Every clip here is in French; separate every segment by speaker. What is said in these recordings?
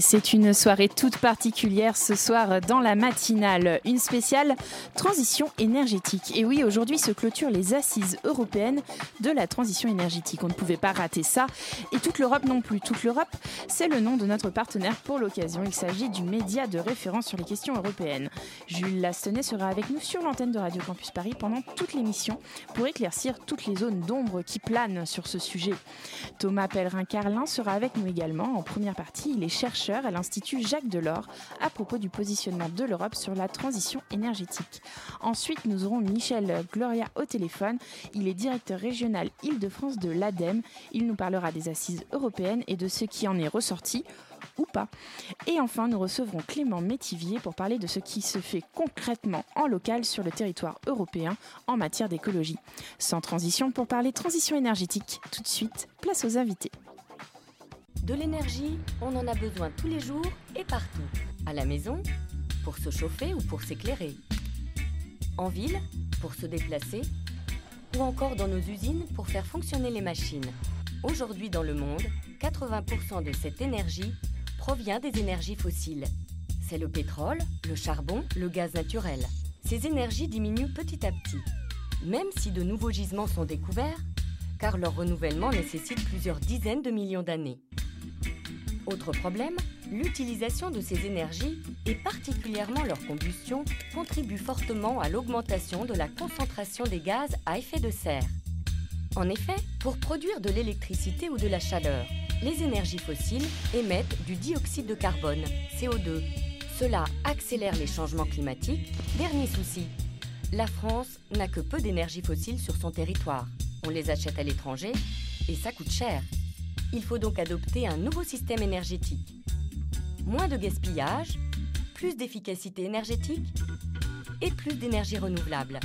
Speaker 1: C'est une soirée toute particulière ce soir dans la matinale, une spéciale transition énergétique. Et oui, aujourd'hui se clôturent les assises européennes de la transition énergétique. On ne pouvait pas rater ça. Et toute l'Europe non plus. Toute l'Europe, c'est le nom de notre partenaire pour l'occasion. Il s'agit du média de référence sur les questions européennes. Jules Lastenay sera avec nous sur l'antenne de Radio Campus Paris pendant toute l'émission pour éclaircir toutes les zones d'ombre qui planent sur ce sujet. Thomas Pellerin-Carlin sera avec nous également. En première partie, il est chercheur à l'Institut Jacques Delors à propos du positionnement de l'Europe sur la transition énergétique. Ensuite, nous aurons Michel Gloria au téléphone. Il est directeur régional Île-de-France de l'ADEME. Il nous parlera des assises européennes et de ce qui en est ressorti ou pas. Et enfin, nous recevrons Clément Métivier pour parler de ce qui se fait concrètement en local sur le territoire européen en matière d'écologie. Sans transition, pour parler transition énergétique, tout de suite, place aux invités.
Speaker 2: De l'énergie, on en a besoin tous les jours et partout. À la maison, pour se chauffer ou pour s'éclairer. En ville, pour se déplacer. Ou encore dans nos usines pour faire fonctionner les machines. Aujourd'hui dans le monde, 80% de cette énergie provient des énergies fossiles. C'est le pétrole, le charbon, le gaz naturel. Ces énergies diminuent petit à petit, même si de nouveaux gisements sont découverts, car leur renouvellement nécessite plusieurs dizaines de millions d'années. Autre problème, l'utilisation de ces énergies, et particulièrement leur combustion, contribue fortement à l'augmentation de la concentration des gaz à effet de serre. En effet, pour produire de l'électricité ou de la chaleur, les énergies fossiles émettent du dioxyde de carbone, CO2. Cela accélère les changements climatiques. Dernier souci, la France n'a que peu d'énergie fossile sur son territoire. On les achète à l'étranger et ça coûte cher. Il faut donc adopter un nouveau système énergétique. Moins de gaspillage, plus d'efficacité énergétique et plus d'énergie renouvelable.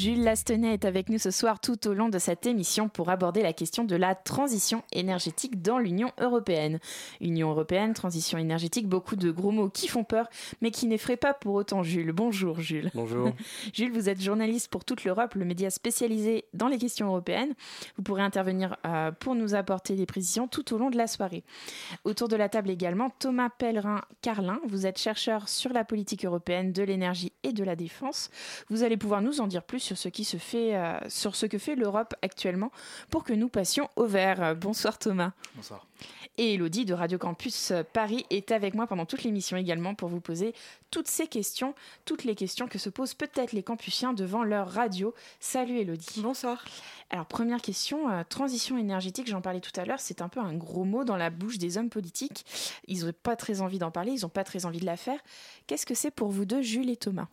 Speaker 1: Jules Lastenay est avec nous ce soir tout au long de cette émission pour aborder la question de la transition énergétique dans l'Union européenne. Union européenne, transition énergétique, beaucoup de gros mots qui font peur, mais qui n'effraient pas pour autant Jules. Bonjour Jules.
Speaker 3: Bonjour.
Speaker 1: Jules, vous êtes journaliste pour toute l'Europe, le média spécialisé dans les questions européennes. Vous pourrez intervenir euh, pour nous apporter des précisions tout au long de la soirée. Autour de la table également, Thomas Pellerin-Carlin. Vous êtes chercheur sur la politique européenne de l'énergie et de la défense. Vous allez pouvoir nous en dire plus sur ce qui se fait, euh, sur ce que fait l'Europe actuellement pour que nous passions au vert. Bonsoir Thomas.
Speaker 3: Bonsoir.
Speaker 1: Et Elodie de Radio Campus Paris est avec moi pendant toute l'émission également pour vous poser toutes ces questions, toutes les questions que se posent peut-être les campusiens devant leur radio. Salut Elodie.
Speaker 4: Bonsoir.
Speaker 1: Alors première question, euh, transition énergétique, j'en parlais tout à l'heure, c'est un peu un gros mot dans la bouche des hommes politiques. Ils n'ont pas très envie d'en parler, ils n'ont pas très envie de la faire. Qu'est-ce que c'est pour vous deux, Jules et Thomas?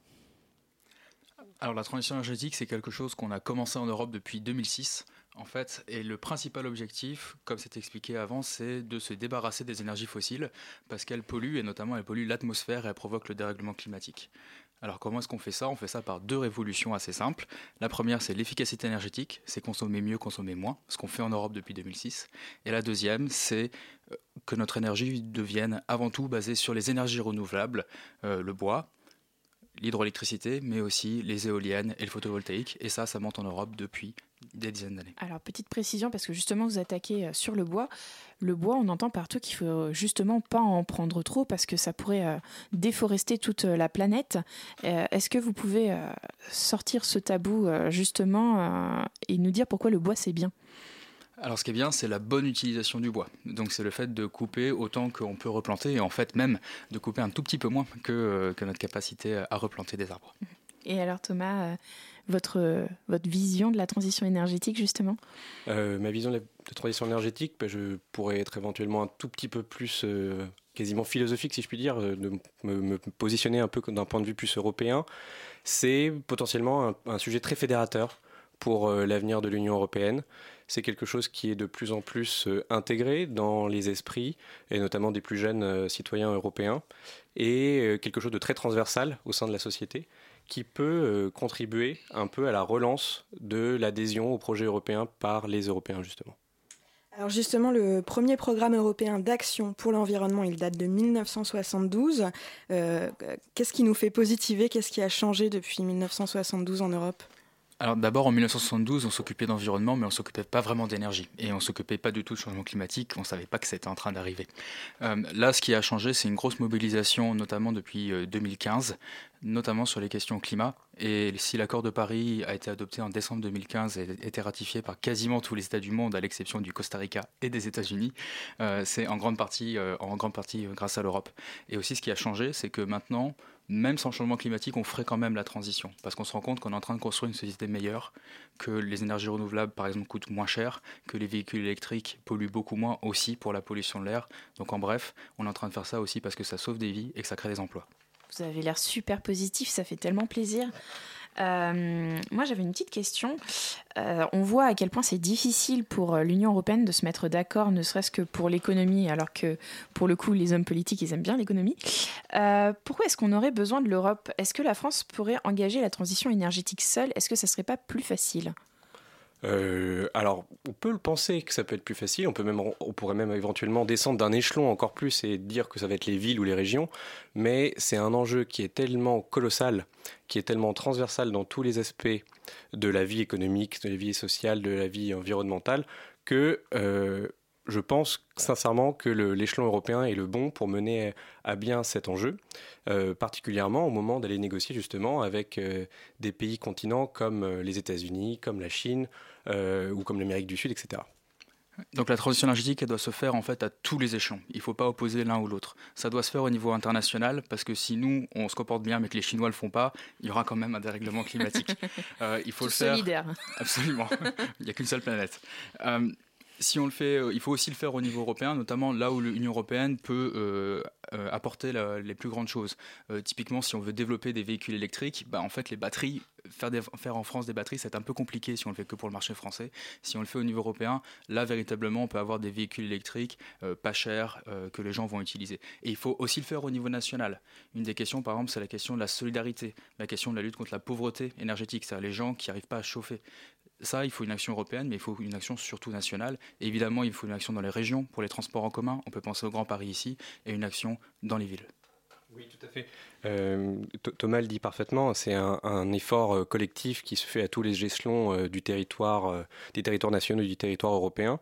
Speaker 3: Alors la transition énergétique, c'est quelque chose qu'on a commencé en Europe depuis 2006, en fait, et le principal objectif, comme c'est expliqué avant, c'est de se débarrasser des énergies fossiles, parce qu'elles polluent, et notamment elles polluent l'atmosphère et elles provoquent le dérèglement climatique. Alors comment est-ce qu'on fait ça? On fait ça par deux révolutions assez simples. La première, c'est l'efficacité énergétique, c'est consommer mieux, consommer moins, ce qu'on fait en Europe depuis 2006. Et la deuxième, c'est euh, que notre énergie devienne avant tout basée sur les énergies renouvelables, euh, le bois, l'hydroélectricité, mais aussi les éoliennes et le photovoltaïque. Et ça, ça monte en Europe depuis des dizaines d'années.
Speaker 1: Alors petite précision, parce que justement vous attaquez euh, sur le bois. Le bois, on entend partout qu'il faut euh, justement pas en prendre trop parce que ça pourrait euh, déforester toute la planète. Est-ce que vous pouvez sortir ce tabou justement et nous dire pourquoi le bois c'est bien?
Speaker 3: Alors ce qui est bien, c'est la bonne utilisation du bois. Donc c'est le fait de couper autant qu'on peut replanter, et en fait même de couper un tout petit peu moins que, euh, que notre capacité à replanter des arbres.
Speaker 1: Et alors Thomas, euh, votre, votre vision de la transition énergétique justement?
Speaker 5: Euh, ma vision de la de transition énergétique, ben, je pourrais être éventuellement un tout petit peu plus euh,
Speaker 4: quasiment philosophique, si je puis dire, de me, positionner un peu d'un point de vue plus européen. C'est potentiellement un, sujet très fédérateur pour l'avenir de l'Union européenne. C'est quelque chose qui est de plus en plus intégré dans les esprits, et notamment des plus jeunes citoyens européens, et quelque chose de très transversal au sein de la société qui peut euh, contribuer un peu à la relance de l'adhésion au projet européen par les Européens, justement.
Speaker 5: Alors justement, le premier programme européen d'action pour l'environnement, il date de 1972. Euh, qu'est-ce qui nous fait positiver? Qu'est-ce qui a changé depuis 1972 en Europe?
Speaker 3: Alors d'abord en 1972, on s'occupait d'environnement, mais on s'occupait pas vraiment d'énergie. Et on s'occupait pas du tout de changement climatique, on savait pas que c'était en train d'arriver. Euh, là, ce qui a changé, c'est une grosse mobilisation, notamment depuis 2015, euh, notamment sur les questions climat. Et si l'accord de Paris a été adopté en décembre 2015 et été ratifié par quasiment tous les États du monde, à l'exception du Costa Rica et des États-Unis, euh, c'est en grande partie, en grande partie grâce à l'Europe. Et aussi, ce qui a changé, c'est que maintenant, même sans changement climatique, on ferait quand même la transition. Parce qu'on se rend compte qu'on est en train de construire une société meilleure, que les énergies renouvelables, par exemple, coûtent moins cher, que les véhicules électriques polluent beaucoup moins aussi pour la pollution de l'air. Donc en bref, on est en train de faire ça aussi parce que ça sauve des vies et que ça crée des emplois.
Speaker 1: Vous avez l'air super positif, ça fait tellement plaisir. Euh, moi, j'avais une petite question. Euh, on voit à quel point c'est difficile pour euh, l'Union européenne de se mettre d'accord, ne serait-ce que pour l'économie, alors que pour le coup, les hommes politiques, ils aiment bien l'économie. pourquoi est-ce qu'on aurait besoin de l'Europe? Est-ce que la France pourrait engager la transition énergétique seule? Est-ce que ça serait pas plus facile?
Speaker 4: Euh, alors, on peut le penser que ça peut être plus facile. On, peut même, on pourrait même éventuellement descendre d'un échelon encore plus et dire que ça va être les villes ou les régions. Mais c'est un enjeu qui est tellement colossal, qui est tellement transversal dans tous les aspects de la vie économique, de la vie sociale, de la vie environnementale, que euh, je pense sincèrement que l'échelon européen est le bon pour mener à bien cet enjeu, euh, particulièrement au moment d'aller négocier justement avec euh, des pays continents comme euh, les États-Unis, comme la Chine ou comme l'Amérique du Sud, etc.
Speaker 3: Donc la transition énergétique, elle doit se faire en fait à tous les échelons. Il ne faut pas opposer l'un ou l'autre. Ça doit se faire au niveau international parce que si nous on se comporte bien mais que les Chinois le font pas, il y aura quand même un dérèglement climatique.
Speaker 1: il faut le faire. Solidaire.
Speaker 3: Absolument. il n'y a qu'une seule planète si on le fait, euh, il faut aussi le faire au niveau européen, notamment là où l'Union européenne peut euh, euh, apporter les plus grandes choses. typiquement, si on veut développer des véhicules électriques, bah, en fait, les batteries, faire, faire en France des batteries, c'est un peu compliqué si on le fait que pour le marché français. Si on le fait au niveau européen, là, véritablement, on peut avoir des véhicules électriques pas chers que les gens vont utiliser. Et il faut aussi le faire au niveau national. Une des questions, par exemple, c'est la question de la solidarité, la question de la lutte contre la pauvreté énergétique, c'est-à-dire les gens qui n'arrivent pas à chauffer ça, il faut une action européenne, mais il faut une action surtout nationale. évidemment, il faut une action dans les régions pour les transports en commun. On peut penser au Grand Paris ici, et une action dans les villes.
Speaker 4: Oui, tout à fait. Euh, Thomas le dit parfaitement, c'est un, effort euh, collectif qui se fait à tous les échelons euh, du territoire, des territoires nationaux et du territoire européen.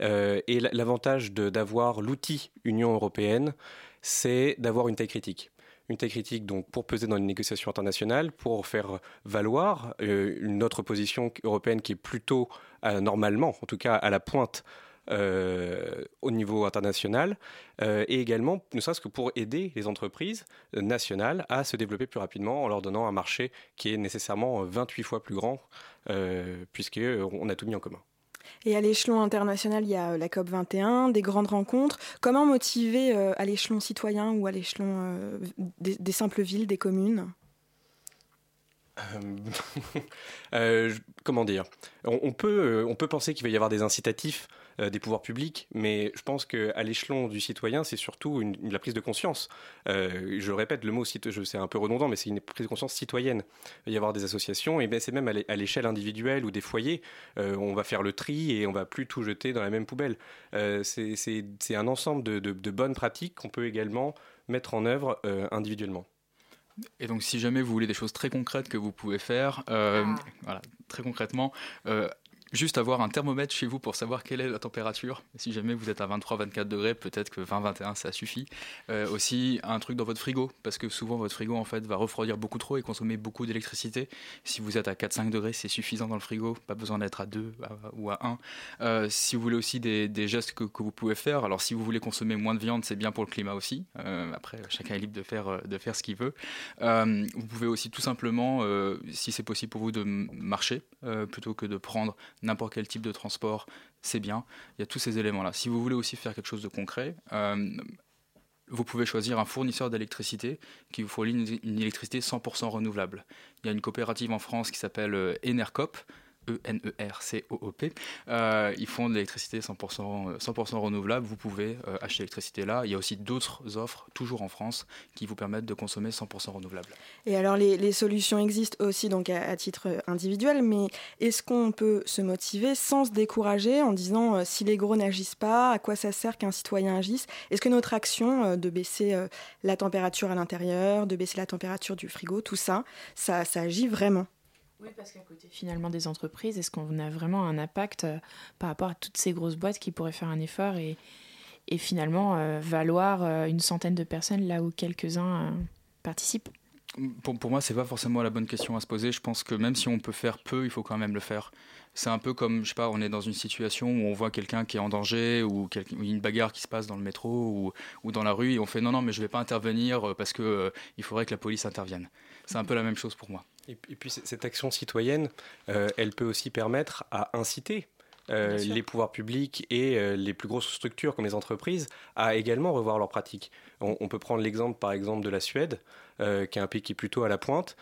Speaker 4: et l'avantage d'avoir l'outil Union européenne, c'est d'avoir une taille critique une taille critique donc pour peser dans les négociations internationales, pour faire valoir euh, une autre position européenne qui est plutôt euh, normalement, en tout cas à la pointe euh, au niveau international, et également ne serait-ce que pour aider les entreprises nationales à se développer plus rapidement en leur donnant un marché qui est nécessairement 28 fois plus grand, puisqu'on a tout mis en commun.
Speaker 5: Et à l'échelon international, il y a euh, la COP 21, des grandes rencontres. Comment motiver euh, à l'échelon citoyen ou à l'échelon euh, des, simples villes, des communes?
Speaker 4: comment dire? On, peut, on peut penser qu'il va y avoir des incitatifs euh, des pouvoirs publics, mais je pense qu'à l'échelon du citoyen, c'est surtout une, la prise de conscience. Euh, je répète le mot, c'est un peu redondant, mais c'est une prise de conscience citoyenne. Il va y avoir des associations, et ben c'est même à l'échelle individuelle ou des foyers, euh, on va faire le tri et on va plus tout jeter dans la même poubelle. c'est un ensemble de bonnes pratiques qu'on peut également mettre en œuvre individuellement.
Speaker 3: Et donc, si jamais vous voulez des choses très concrètes que vous pouvez faire, ah. voilà, très concrètement, juste avoir un thermomètre chez vous pour savoir quelle est la température. Si jamais vous êtes à 23-24 degrés, peut-être que 20-21 ça suffit. Euh, aussi un truc dans votre frigo, parce que souvent votre frigo en fait va refroidir beaucoup trop et consommer beaucoup d'électricité. Si vous êtes à 4-5 degrés, c'est suffisant dans le frigo, pas besoin d'être à 2 ou à 1. Euh, si vous voulez aussi des, gestes que, vous pouvez faire, alors si vous voulez consommer moins de viande, c'est bien pour le climat aussi. Euh, après, chacun est libre de faire, de faire ce qu'il veut. vous pouvez aussi tout simplement, si c'est possible pour vous, de marcher plutôt que de prendre n'importe quel type de transport, c'est bien. Il y a tous ces éléments-là. Si vous voulez aussi faire quelque chose de concret, euh, vous pouvez choisir un fournisseur d'électricité qui vous fournit une, électricité 100% renouvelable. Il y a une coopérative en France qui s'appelle euh, Enercop, E-N-E-R-C-O-O-P. Euh, ils font de l'électricité 100%, 100 renouvelable. Vous pouvez euh, acheter l'électricité là. Il y a aussi d'autres offres, toujours en France, qui vous permettent de consommer 100% renouvelable.
Speaker 5: Et alors, les, solutions existent aussi donc à, titre individuel, mais est-ce qu'on peut se motiver sans se décourager en disant euh, si les gros n'agissent pas, à quoi ça sert qu'un citoyen agisse? Est-ce que notre action de baisser la température à l'intérieur, de baisser la température du frigo, tout ça, ça, ça agit vraiment?
Speaker 1: Oui, parce qu'à côté finalement des entreprises, est-ce qu'on a vraiment un impact euh, par rapport à toutes ces grosses boîtes qui pourraient faire un effort et, et finalement euh, valoir euh, une centaine de personnes là où quelques-uns participent?
Speaker 3: Pour, pour moi, c'est pas forcément la bonne question à se poser. Je pense que même si on peut faire peu, il faut quand même le faire. C'est un peu comme, je sais pas, on est dans une situation où on voit quelqu'un qui est en danger ou, une bagarre qui se passe dans le métro ou, ou, dans la rue et on fait non, non, mais je vais pas intervenir parce que il faudrait que la police intervienne. C'est un peu la même chose pour moi.
Speaker 4: Et, puis cette action citoyenne, euh, elle peut aussi permettre à inciter euh, les pouvoirs publics et euh, les plus grosses structures comme les entreprises à également revoir leurs pratiques. On, peut prendre l'exemple par exemple de la Suède, qui est un pays qui est plutôt à la pointe.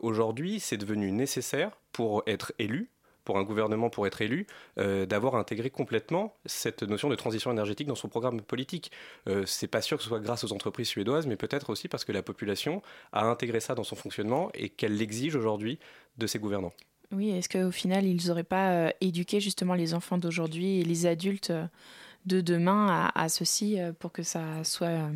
Speaker 4: Aujourd'hui, c'est devenu nécessaire pour être élu pour un gouvernement pour être élu euh, d'avoir intégré complètement cette notion de transition énergétique dans son programme politique. Euh, c'est pas sûr que ce soit grâce aux entreprises suédoises, mais peut-être aussi parce que la population a intégré ça dans son fonctionnement et qu'elle l'exige aujourd'hui de ses gouvernants.
Speaker 1: Oui, est-ce qu'au final, ils n'auraient pas euh, éduqué justement les enfants d'aujourd'hui et les adultes de demain à, ceci pour que ça soit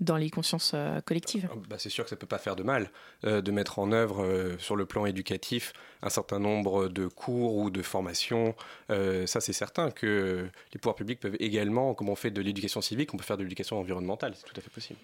Speaker 1: dans les consciences collectives
Speaker 4: bah, C'est sûr que ça ne peut pas faire de mal de mettre en œuvre sur le plan éducatif un certain nombre de cours ou de formations. Euh, ça, c'est certain que les pouvoirs publics peuvent également, comme on fait de l'éducation civique, on peut faire de l'éducation environnementale, c'est tout à fait possible.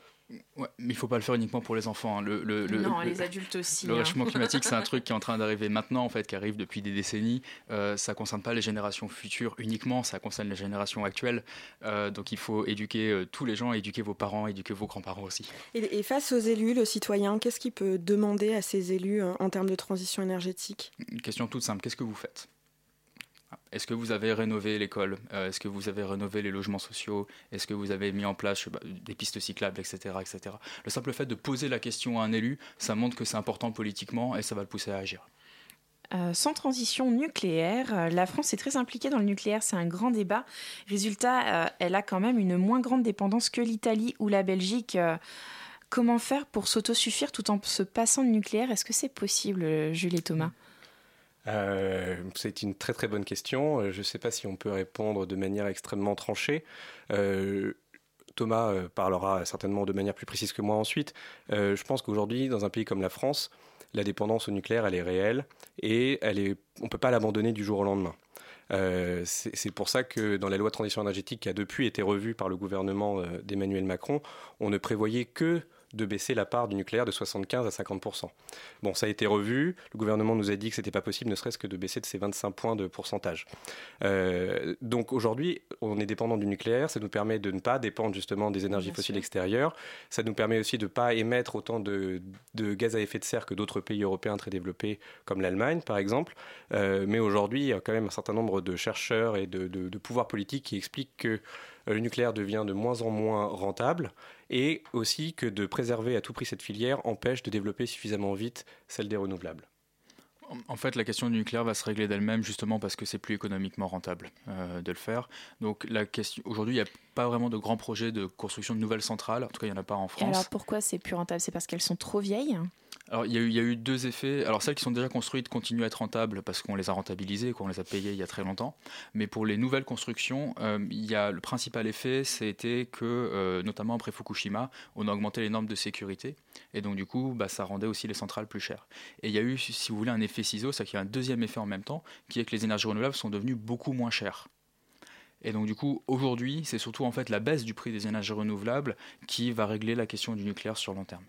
Speaker 3: Ouais, mais il ne faut pas le faire uniquement pour les enfants. Hein.
Speaker 1: Le, le, non, les adultes aussi.
Speaker 3: Le hein. réchauffement climatique, c'est un truc qui est en train d'arriver maintenant, en fait, qui arrive depuis des décennies. Euh, ça ne concerne pas les générations futures uniquement, ça concerne les générations actuelles. Euh, donc il faut éduquer tous les gens, éduquer vos parents, éduquer vos grands-parents aussi.
Speaker 5: Et, et, face aux élus, le citoyen, qu'est-ce qu'il peut demander à ces élus en termes de transition énergétique?
Speaker 3: Une question toute simple, qu'est-ce que vous faites? Est-ce que vous avez rénové l'école? Euh, Est-ce que vous avez rénové les logements sociaux? Est-ce que vous avez mis en place des pistes cyclables, etc., etc. Le simple fait de poser la question à un élu, ça montre que c'est important politiquement et ça va le pousser à agir.
Speaker 1: Euh, sans transition nucléaire, euh, la France est très impliquée dans le nucléaire, c'est un grand débat. Résultat, elle a quand même une moins grande dépendance que l'Italie ou la Belgique. comment faire pour s'autosuffire tout en se passant de nucléaire? Est-ce que c'est possible, Julie et Thomas?
Speaker 4: Euh, c'est une très très bonne question. Euh, je ne sais pas si on peut répondre de manière extrêmement tranchée. Euh, Thomas parlera certainement de manière plus précise que moi ensuite. je pense qu'aujourd'hui, dans un pays comme la France, la dépendance au nucléaire, elle est réelle et elle est, on ne peut pas l'abandonner du jour au lendemain. c'est pour ça que dans la loi de transition énergétique qui a depuis été revue par le gouvernement d'Emmanuel Macron, on ne prévoyait que de baisser la part du nucléaire de 75 à 50 Bon, ça a été revu. Le gouvernement nous a dit que c'était pas possible, ne serait-ce que de baisser de ces 25 points de pourcentage. Euh, donc aujourd'hui, on est dépendant du nucléaire. Ça nous permet de ne pas dépendre justement des énergies fossiles extérieures. Ça nous permet aussi de ne pas émettre autant de, gaz à effet de serre que d'autres pays européens très développés, comme l'Allemagne par exemple. Euh, mais aujourd'hui, il y a quand même un certain nombre de chercheurs et de, de pouvoirs politiques qui expliquent que euh, le nucléaire devient de moins en moins rentable et aussi que de préserver à tout prix cette filière empêche de développer suffisamment vite celle des renouvelables.
Speaker 3: En fait, la question du nucléaire va se régler d'elle-même justement parce que c'est plus économiquement rentable euh, de le faire. Donc, la question aujourd'hui, il n'y a pas vraiment de grands projets de construction de nouvelles centrales. En tout cas, il n'y en a pas en France.
Speaker 1: alors, pourquoi c'est plus rentable? C'est parce qu'elles sont trop vieilles?
Speaker 3: Alors, il y, a eu, il y, a eu, deux effets. Alors, celles qui sont déjà construites continuent à être rentables parce qu'on les a rentabilisées, qu'on les a payées il y a très longtemps. Mais pour les nouvelles constructions, euh, il y a le principal effet, c'était que, euh, notamment après Fukushima, on a augmenté les normes de sécurité. Et donc, du coup, bah, ça rendait aussi les centrales plus chères. Et il y a eu, si vous voulez, un effet ciseau, c'est qu'il y a un deuxième effet en même temps, qui est que les énergies renouvelables sont devenues beaucoup moins chères. Et donc du coup, aujourd'hui, c'est surtout en fait la baisse du prix des énergies renouvelables qui va régler la question du nucléaire sur long terme.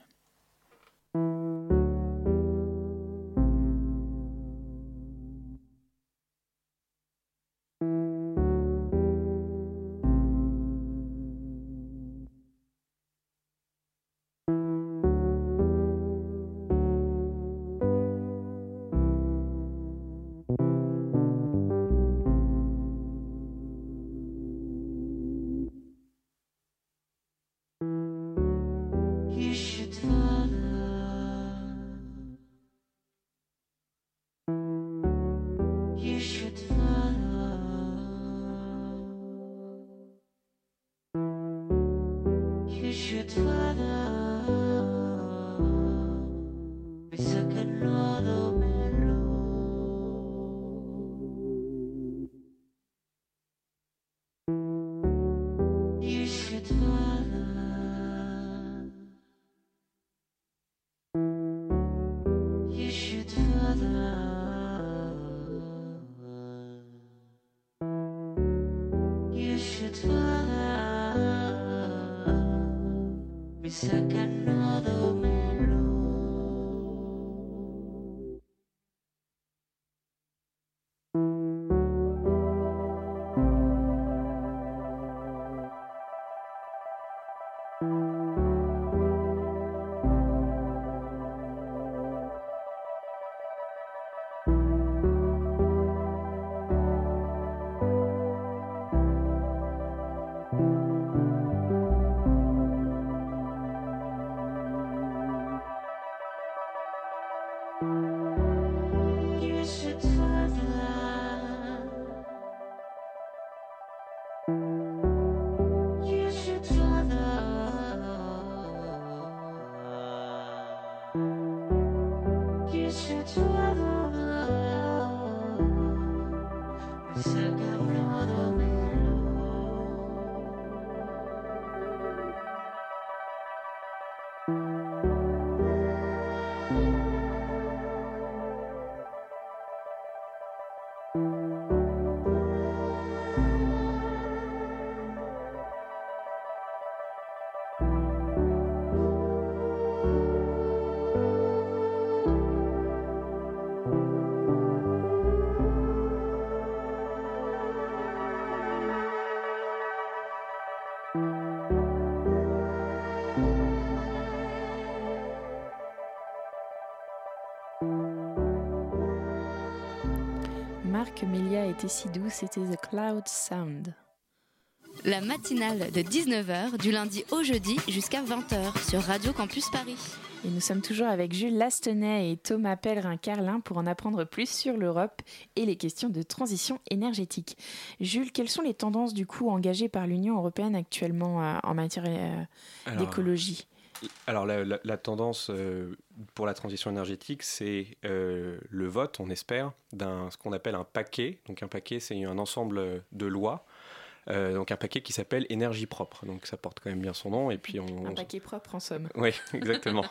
Speaker 1: Si doux, c'était The Cloud Sound.
Speaker 6: La matinale de 19h du lundi au jeudi jusqu'à 20h sur Radio Campus Paris.
Speaker 1: Et nous sommes toujours avec Jules Lastenay et Thomas Pellerin-Carlin pour en apprendre plus sur l'Europe et les questions de transition énergétique. Jules, quelles sont les tendances du coup engagées par l'Union européenne actuellement euh, en matière euh, d'écologie?
Speaker 4: Alors la, tendance euh, pour la transition énergétique, c'est le vote, on espère, d'un ce qu'on appelle un paquet. Donc un paquet, c'est un ensemble de lois euh, donc un paquet qui s'appelle énergie propre. Donc ça porte quand même bien son nom. Et puis on,
Speaker 1: un paquet propre en somme.
Speaker 4: Oui, exactement.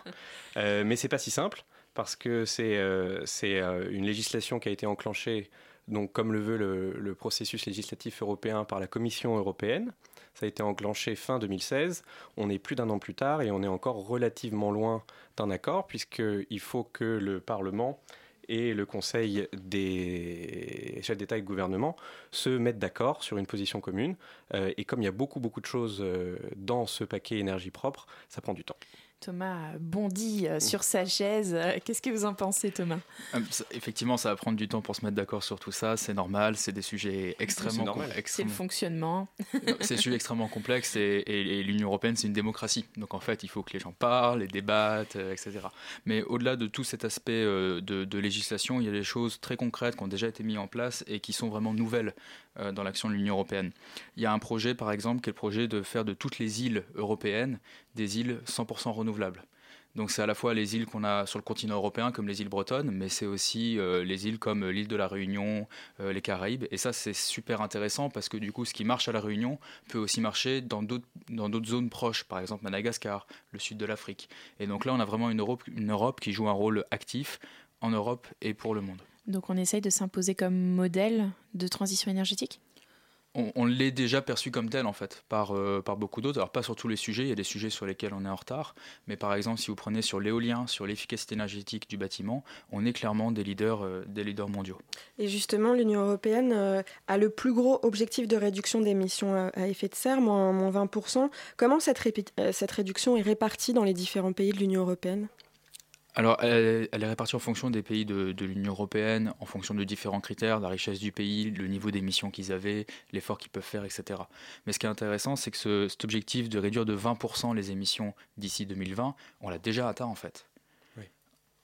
Speaker 4: euh, mais c'est pas si simple parce que c'est euh, euh, une législation qui a été enclenchée, donc comme le veut le, le, processus législatif européen par la Commission européenne. Ça a été enclenché fin 2016. On est plus d'un an plus tard et on est encore relativement loin d'un accord puisqu'il faut que le Parlement et le Conseil des chefs d'État et de gouvernement se mettent d'accord sur une position commune. Euh, et comme il y a beaucoup, beaucoup de choses euh, dans ce paquet énergie propre, ça prend du temps.
Speaker 1: Thomas bondit euh, sur sa chaise. Qu'est-ce que vous en pensez, Thomas?
Speaker 3: Euh, Effectivement, ça va prendre du temps pour se mettre d'accord sur tout ça. C'est normal. C'est des sujets extrêmement complexes.
Speaker 1: C'est le fonctionnement.
Speaker 3: c'est des sujets extrêmement complexes et, l'Union européenne, c'est une démocratie. Donc en fait, il faut que les gens parlent, les débattent, euh, etc. Mais au-delà de tout cet aspect de, de, législation, il y a des choses très concrètes qui ont déjà été mises en place et qui sont vraiment nouvelles dans l'action de l'Union européenne. Il y a un projet, par exemple, qui est le projet de faire de toutes les îles européennes des îles 100% renouvelables. Donc c'est à la fois les îles qu'on a sur le continent européen comme les îles bretonnes, mais c'est aussi euh, les îles comme l'île de la Réunion, euh, les Caraïbes. Et ça c'est super intéressant parce que du coup ce qui marche à la Réunion peut aussi marcher dans d'autres zones proches, par exemple Madagascar, le sud de l'Afrique. Et donc là on a vraiment une Europe, une Europe qui joue un rôle actif en Europe et pour le monde.
Speaker 1: Donc on essaye de s'imposer comme modèle de transition énergétique?
Speaker 3: On, l'est déjà perçu comme tel en fait par, euh, par beaucoup d'autres. Alors pas sur tous les sujets, il y a des sujets sur lesquels on est en retard, mais par exemple si vous prenez sur l'éolien, sur l'efficacité énergétique du bâtiment, on est clairement des leaders, euh, des leaders mondiaux.
Speaker 5: Et justement, l'Union européenne euh, a le plus gros objectif de réduction d'émissions à effet de serre, moins, moins 20%. Comment cette, cette réduction est répartie dans les différents pays de l'Union européenne?
Speaker 3: Alors, elle, est répartie en fonction des pays de, l'Union européenne, en fonction de différents critères, la richesse du pays, le niveau d'émissions qu'ils avaient, l'effort qu'ils peuvent faire, etc. Mais ce qui est intéressant, c'est que cet objectif de réduire de 20% les émissions d'ici 2020, on l'a déjà atteint en fait.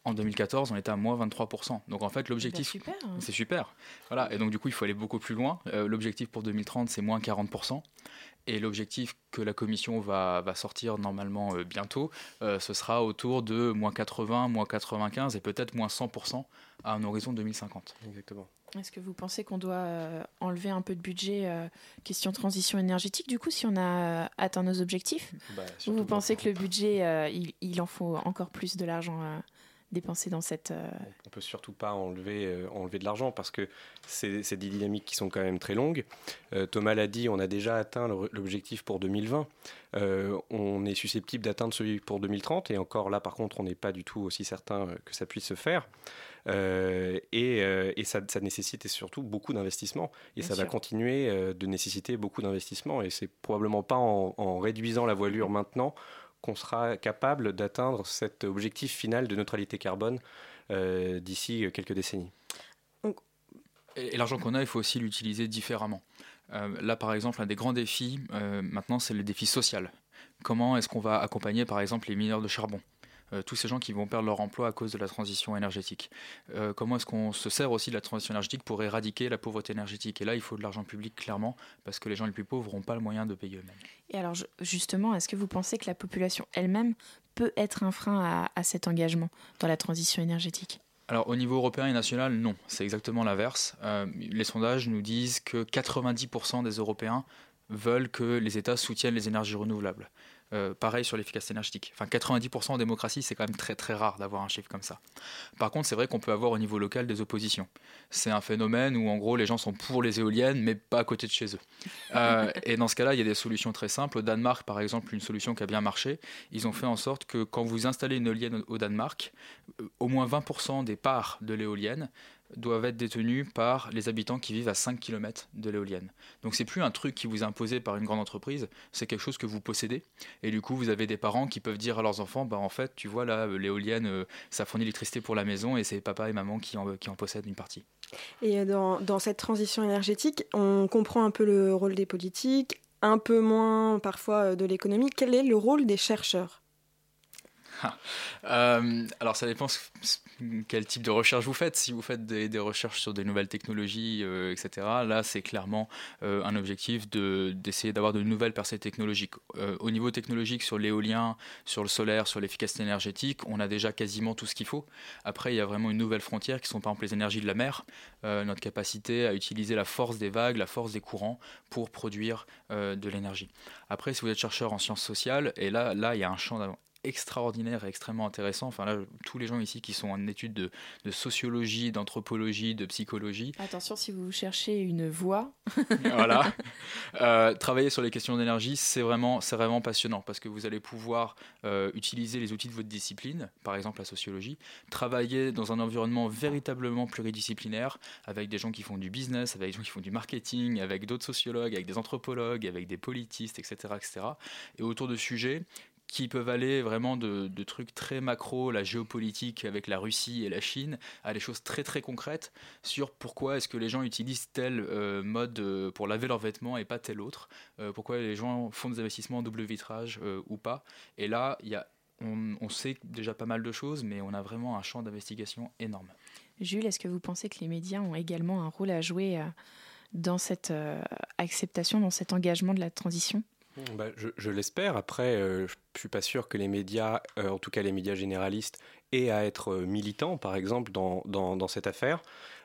Speaker 3: En 2014, on était à moins 23%. Donc en fait, l'objectif,
Speaker 1: Bah, super.
Speaker 3: c'est super. Voilà. Et donc du coup, il faut aller beaucoup plus loin. Euh, l'objectif pour 2030, c'est moins 40%. Et l'objectif que la Commission va, va sortir normalement euh, bientôt, euh, ce sera autour de moins 80, moins 95 et peut-être moins 100% à un horizon 2050.
Speaker 4: Exactement.
Speaker 1: Est-ce que vous pensez qu'on doit euh, enlever un peu de budget euh, question transition énergétique du coup si on a euh, atteint nos objectifs?
Speaker 4: Bah,
Speaker 1: Ou vous pensez que le budget, euh, il, il en faut encore plus de l'argent dépensé dans cette... euh,
Speaker 4: on peut surtout pas enlever, euh, enlever de l'argent parce que c'est des dynamiques qui sont quand même très longues. Euh, Thomas l'a dit, on a déjà atteint l'objectif pour 2020. Euh, on est susceptible d'atteindre celui pour 2030 et encore là, par contre, on n'est pas du tout aussi certain que ça puisse se faire. Euh, et euh, et ça, ça nécessite surtout beaucoup d'investissements et
Speaker 1: Bien
Speaker 4: ça va continuer euh, de nécessiter beaucoup d'investissements et c'est probablement pas en, en réduisant la voilure maintenant qu'on sera capable d'atteindre cet objectif final de neutralité carbone euh, d'ici quelques décennies.
Speaker 3: Et, et l'argent qu'on a, il faut aussi l'utiliser différemment. Euh, là, par exemple, un des grands défis, euh, maintenant, c'est le défi social. Comment est-ce qu'on va accompagner, par exemple, les mineurs de charbon? Euh, tous ces gens qui vont perdre leur emploi à cause de la transition énergétique. Euh, comment est-ce qu'on se sert aussi de la transition énergétique pour éradiquer la pauvreté énergétique? Et là, il faut de l'argent public, clairement, parce que les gens les plus pauvres n'auront pas le moyen de payer eux-mêmes.
Speaker 1: Et alors justement, est-ce que vous pensez que la population elle-même peut être un frein à, à cet engagement dans la transition énergétique?
Speaker 3: Alors au niveau européen et national, non, c'est exactement l'inverse. Euh, les sondages nous disent que 90% des Européens veulent que les États soutiennent les énergies renouvelables. Euh, pareil sur l'efficacité énergétique. Enfin, 90% en démocratie, c'est quand même très très rare d'avoir un chiffre comme ça. Par contre, c'est vrai qu'on peut avoir au niveau local des oppositions. C'est un phénomène où en gros les gens sont pour les éoliennes, mais pas à côté de chez eux. Euh, et dans ce cas-là, il y a des solutions très simples. Au Danemark, par exemple, une solution qui a bien marché, ils ont fait en sorte que quand vous installez une éolienne au Danemark, euh, au moins 20% des parts de l'éolienne doivent être détenues par les habitants qui vivent à 5 km de l'éolienne. Donc c'est plus un truc qui vous est imposé par une grande entreprise, c'est quelque chose que vous possédez. Et du coup, vous avez des parents qui peuvent dire à leurs enfants, bah en fait, tu vois là, euh, l'éolienne, euh, ça fournit l'électricité pour la maison et c'est papa et maman qui en, qui en possèdent une partie.
Speaker 5: Et dans, dans cette transition énergétique, on comprend un peu le rôle des politiques, un peu moins parfois euh, de l'économie. Quel est le rôle des chercheurs?
Speaker 3: Euh, alors ça dépend quel type de recherche vous faites. Si vous faites des, recherches sur des nouvelles technologies, euh, etc., là c'est clairement euh, un objectif de- d'essayer d'avoir de nouvelles percées technologiques. Au niveau technologique, sur l'éolien, sur le solaire, sur l'efficacité énergétique, on a déjà quasiment tout ce qu'il faut. Après, il y a vraiment une nouvelle frontière qui sont par exemple les énergies de la mer, notre capacité à utiliser la force des vagues, la force des courants pour produire de l'énergie. Après, si vous êtes chercheur en sciences sociales, et là, là il y a un champ extraordinaire et extrêmement intéressant. Enfin là, tous les gens ici qui sont en études de, de sociologie, d'anthropologie, de psychologie,
Speaker 1: Attention, si vous cherchez une voie,
Speaker 3: voilà. Euh, travailler sur les questions d'énergie, c'est vraiment, c'est vraiment passionnant parce que vous allez pouvoir euh, utiliser les outils de votre discipline, par exemple la sociologie, travailler dans un environnement véritablement pluridisciplinaire avec des gens qui font du business, avec des gens qui font du marketing, avec d'autres sociologues, avec des anthropologues, avec des politistes, etc., etc. Et autour de sujets qui peuvent aller vraiment de, trucs très macro, la géopolitique avec la Russie et la Chine, à des choses très très concrètes sur pourquoi est-ce que les gens utilisent tel euh, mode euh, pour laver leurs vêtements et pas tel autre, euh, pourquoi les gens font des investissements en double vitrage ou pas. Et là, y a, on, on sait déjà pas mal de choses, mais on a vraiment un champ d'investigation énorme.
Speaker 1: Jules, est-ce que vous pensez que les médias ont également un rôle à jouer dans cette acceptation, dans cet engagement de la transition?
Speaker 4: Bah, je l'espère. Après, euh, je ne suis pas sûr que les médias, euh, en tout cas les médias généralistes, aient à être euh, militants, par exemple, dans, dans, cette affaire.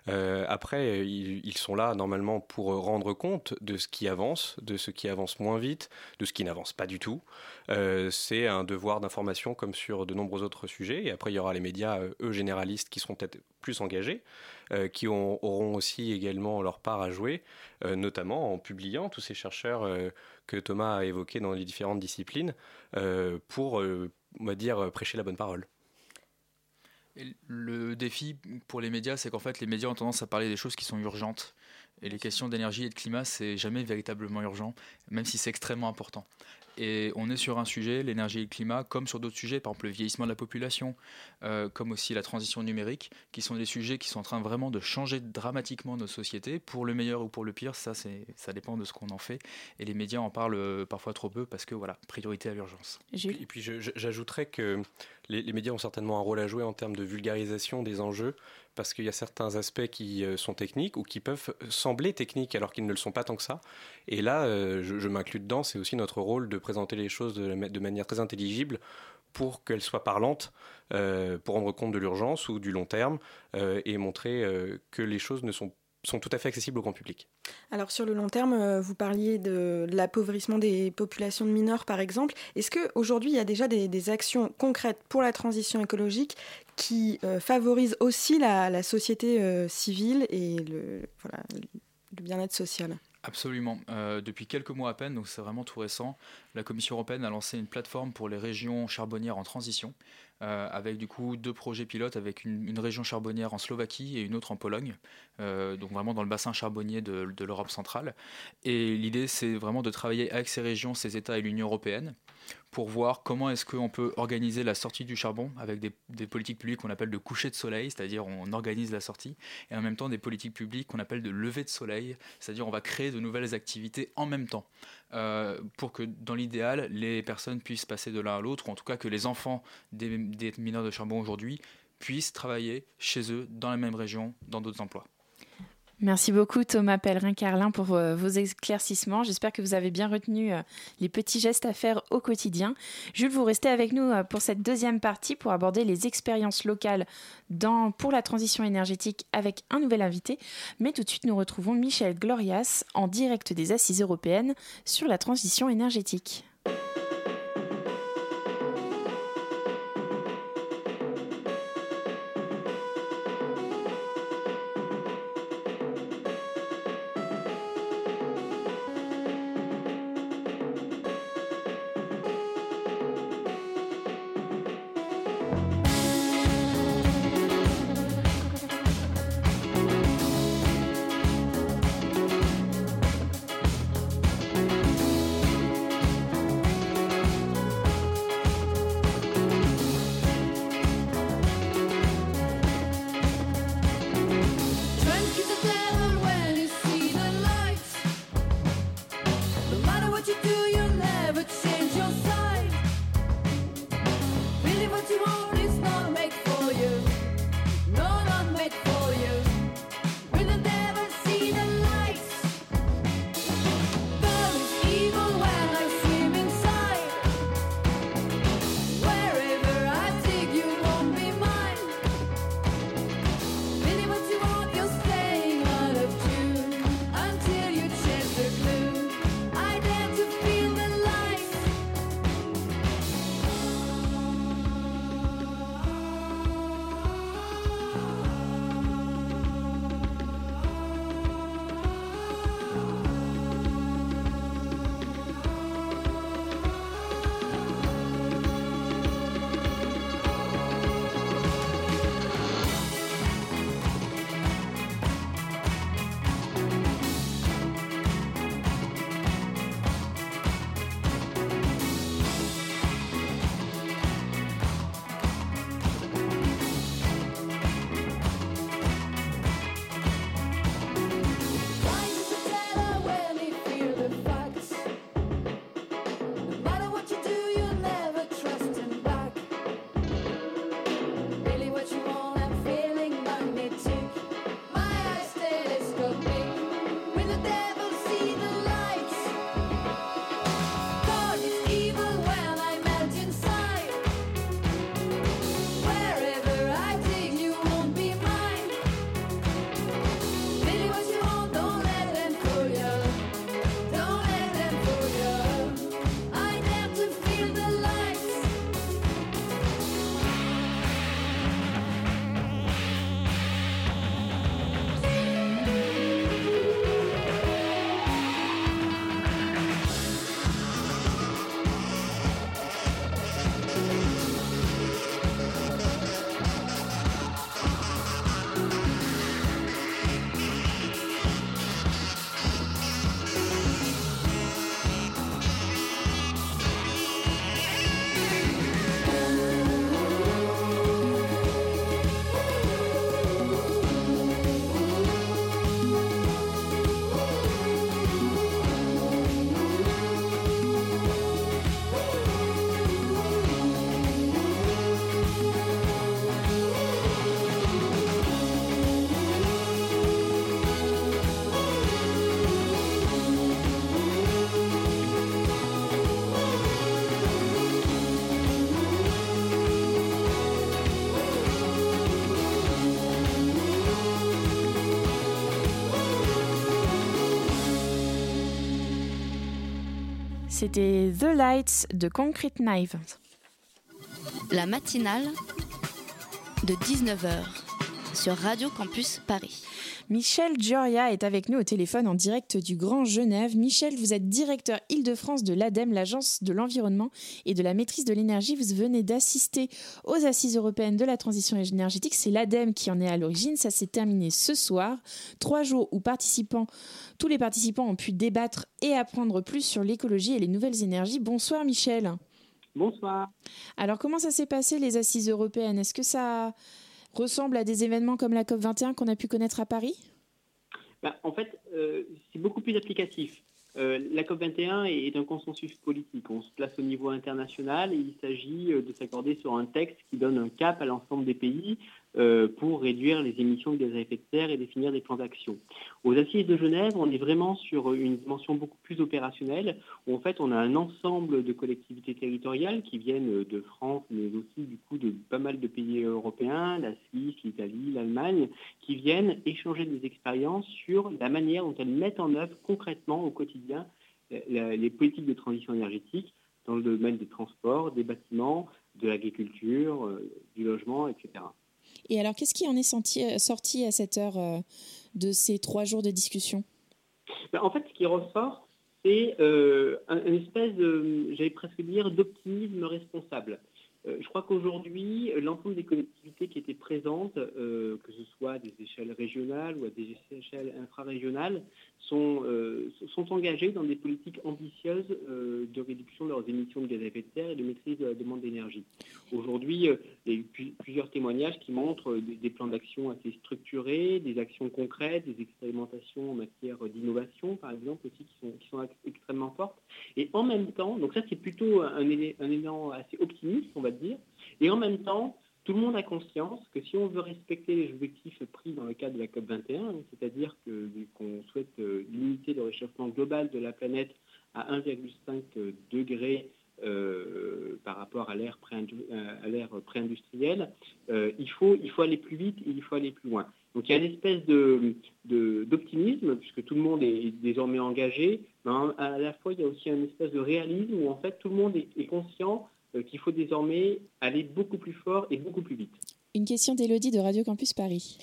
Speaker 4: Euh, après, ils, sont là normalement pour euh, rendre compte de ce qui avance, de ce qui avance moins vite, de ce qui n'avance pas du tout. C'est un devoir d'information comme sur de nombreux autres sujets. Et après, il y aura les médias, eux, généralistes, qui seront peut-être plus engagés, qui ont- auront aussi également leur part à jouer, notamment en publiant tous ces chercheurs que Thomas a évoqués dans les différentes disciplines, pour, on va dire, prêcher la bonne parole.
Speaker 3: Le défi pour les médias, c'est qu'en fait, les médias ont tendance à parler des choses qui sont urgentes. Et les questions d'énergie et de climat, c'est jamais véritablement urgent, même si c'est extrêmement important. Et on est sur un sujet, l'énergie et le climat, comme sur d'autres sujets, par exemple le vieillissement de la population, euh, comme aussi la transition numérique, qui sont des sujets qui sont en train vraiment de changer dramatiquement nos sociétés, pour le meilleur ou pour le pire, ça, ça dépend de ce qu'on en fait. Et les médias en parlent euh, parfois trop peu parce que, voilà, priorité à l'urgence.
Speaker 4: Et puis j'ajouterais que les, médias ont certainement un rôle à jouer en termes de vulgarisation des enjeux, parce qu'il y a certains aspects qui euh, sont techniques ou qui peuvent sembler techniques alors qu'ils ne le sont pas tant que ça. Et là, je, m'inclus dedans, c'est aussi notre rôle de présenter les choses de, manière très intelligible pour qu'elles soient parlantes, euh, pour rendre compte de l'urgence ou du long terme et montrer que les choses ne sont sont tout à fait accessibles au grand public.
Speaker 5: Alors sur le long terme, euh, vous parliez de, l'appauvrissement des populations de mineurs par exemple. Est-ce qu'aujourd'hui il y a déjà des, actions concrètes pour la transition écologique qui euh, favorisent aussi la, société euh, civile et le, le bien-être social?
Speaker 3: Absolument. depuis quelques mois à peine, donc c'est vraiment tout récent, la Commission européenne a lancé une plateforme pour les régions charbonnières en transition. Euh, avec du coup deux projets pilotes avec une, région charbonnière en Slovaquie et une autre en Pologne, euh, donc vraiment dans le bassin charbonnier de, l'Europe centrale. Et l'idée, c'est vraiment de travailler avec ces régions, ces États et l'Union européenne pour voir comment est-ce qu'on peut organiser la sortie du charbon avec des, politiques publiques qu'on appelle de coucher de soleil, c'est-à-dire on organise la sortie, et en même temps des politiques publiques qu'on appelle de lever de soleil, c'est-à-dire on va créer de nouvelles activités en même temps, euh, pour que dans l'idéal, les personnes puissent passer de l'un à l'autre, ou en tout cas que les enfants des, des mineurs de charbon aujourd'hui puissent travailler chez eux, dans la même région, dans d'autres emplois.
Speaker 1: Merci beaucoup Thomas Pellerin-Carlin pour euh, vos éclaircissements. J'espère que vous avez bien retenu euh, les petits gestes à faire au quotidien. Jules, vous restez avec nous euh, pour cette deuxième partie pour aborder les expériences locales dans, pour la transition énergétique avec un nouvel invité. Mais tout de suite, nous retrouvons Michel Glorias en direct des Assises européennes sur la transition énergétique. C'était The Lights de Concrete Knives.
Speaker 6: La matinale de 19h sur Radio Campus Paris.
Speaker 1: Michel Gioria est avec nous au téléphone en direct du Grand Genève. Michel, vous êtes directeur Île-de-France de l'ADEME, l'Agence de l'environnement et de la maîtrise de l'énergie. Vous venez d'assister aux assises européennes de la transition énergétique. C'est l'ADEME qui en est à l'origine. Ça s'est terminé ce soir. Trois jours où participants, tous les participants ont pu débattre et apprendre plus sur l'écologie et les nouvelles énergies. Bonsoir Michel.
Speaker 7: Bonsoir.
Speaker 1: Alors comment ça s'est passé les assises européennes? Est-ce que ça ressemble à des événements comme la COP21 qu'on a pu connaître à Paris?
Speaker 7: Bah, En fait, euh, c'est beaucoup plus applicatif. Euh, la COP21 est, un consensus politique. On se place au niveau international et il s'agit euh, de s'accorder sur un texte qui donne un cap à l'ensemble des pays pour réduire les émissions de gaz à effet de serre et définir des plans d'action. Aux assises de Genève, on est vraiment sur une dimension beaucoup plus opérationnelle, où en fait on a un ensemble de collectivités territoriales qui viennent de France, mais aussi du coup de pas mal de pays européens, la Suisse, l'Italie, l'Allemagne, qui viennent échanger des expériences sur la manière dont elles mettent en œuvre concrètement au quotidien euh, les politiques de transition énergétique dans le domaine des transports, des bâtiments, de l'agriculture, euh, du logement, etc.
Speaker 1: Et alors, qu'est-ce qui en est euh, sorti à cette heure euh, de ces trois jours de discussion?
Speaker 7: Ben, En fait, ce qui ressort, c'est euh, une espèce de, j'allais presque dire, d'optimisme responsable. je crois qu'aujourd'hui, l'ensemble des collectivités qui étaient présentes, que ce soit à des échelles régionales ou à des échelles infrarégionales, sont, euh, sont engagés dans des politiques ambitieuses euh, de réduction de leurs émissions de gaz à effet de serre et de maîtrise de la demande d'énergie. Aujourd'hui, euh, il y a eu plusieurs témoignages qui montrent des, plans d'action assez structurés, des actions concrètes, des expérimentations en matière d'innovation, par exemple, aussi qui sont, extrêmement fortes. Et en même temps, donc ça c'est plutôt un, un élément assez optimiste, on va dire, et en même temps, tout le monde a conscience que si on veut respecter les objectifs pris dans le cadre de la COP21, c'est-à-dire qu'on souhaite euh, limiter le réchauffement global de la planète à 1,5 degré euh, par rapport à l'ère pré-industrielle, euh, il, faut, il faut aller plus vite et il faut aller plus loin. Donc il y a une espèce d'optimisme, puisque tout le monde est désormais engagé, mais à la fois il y a aussi une espèce de réalisme où en fait tout le monde est conscient qu'il faut désormais aller beaucoup plus fort et beaucoup plus vite.
Speaker 1: Une question d'Elodie de Radio Campus Paris.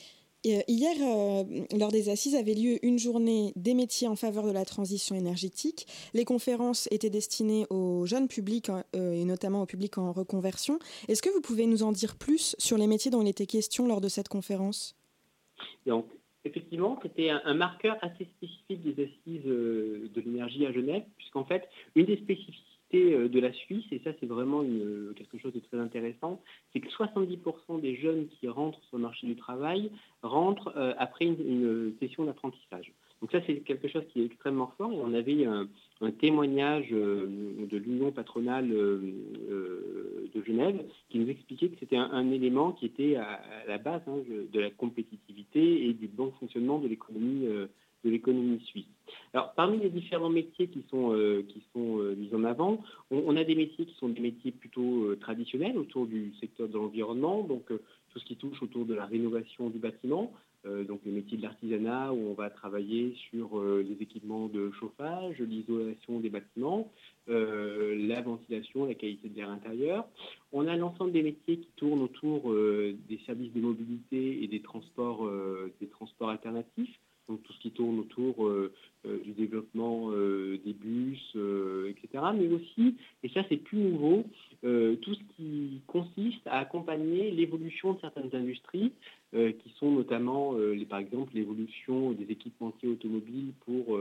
Speaker 5: Euh, hier, euh, lors des assises, avait lieu une journée des métiers en faveur de la transition énergétique. Les conférences étaient destinées aux jeunes publics et notamment au public en reconversion. Est-ce que vous pouvez nous en dire plus sur les métiers dont il était question lors de cette conférence?
Speaker 7: Donc, effectivement, c'était un, marqueur assez spécifique des assises de l'énergie à Genève, puisqu'en fait, une des spécificités euh, de la Suisse, et ça c'est vraiment quelque chose de très intéressant, c'est que 70% des jeunes qui rentrent sur le marché du travail rentrent euh, après une, session d'apprentissage. Donc ça c'est quelque chose qui est extrêmement fort et on avait un, témoignage euh, de l'Union patronale de Genève qui nous expliquait que c'était un, élément qui était à, la base hein, de la compétitivité et du bon fonctionnement de l'économie de l'économie suisse. Alors, parmi les différents métiers qui sont, euh, qui sont euh, mis en avant, on, a des métiers qui sont des métiers plutôt euh, traditionnels autour du secteur de l'environnement, donc tout ce qui touche autour de la rénovation du bâtiment, donc les métiers de l'artisanat où on va travailler sur les équipements de chauffage, l'isolation des bâtiments, la ventilation, la qualité de l'air intérieur. On a l'ensemble des métiers qui tournent autour des services de mobilité et des transports, des transports alternatifs donc tout ce qui tourne autour euh, euh, du développement euh, des bus, etc. Mais aussi, et ça c'est plus nouveau, tout ce qui consiste à accompagner l'évolution de certaines industries, qui sont notamment, les, par exemple, l'évolution des équipementiers automobiles pour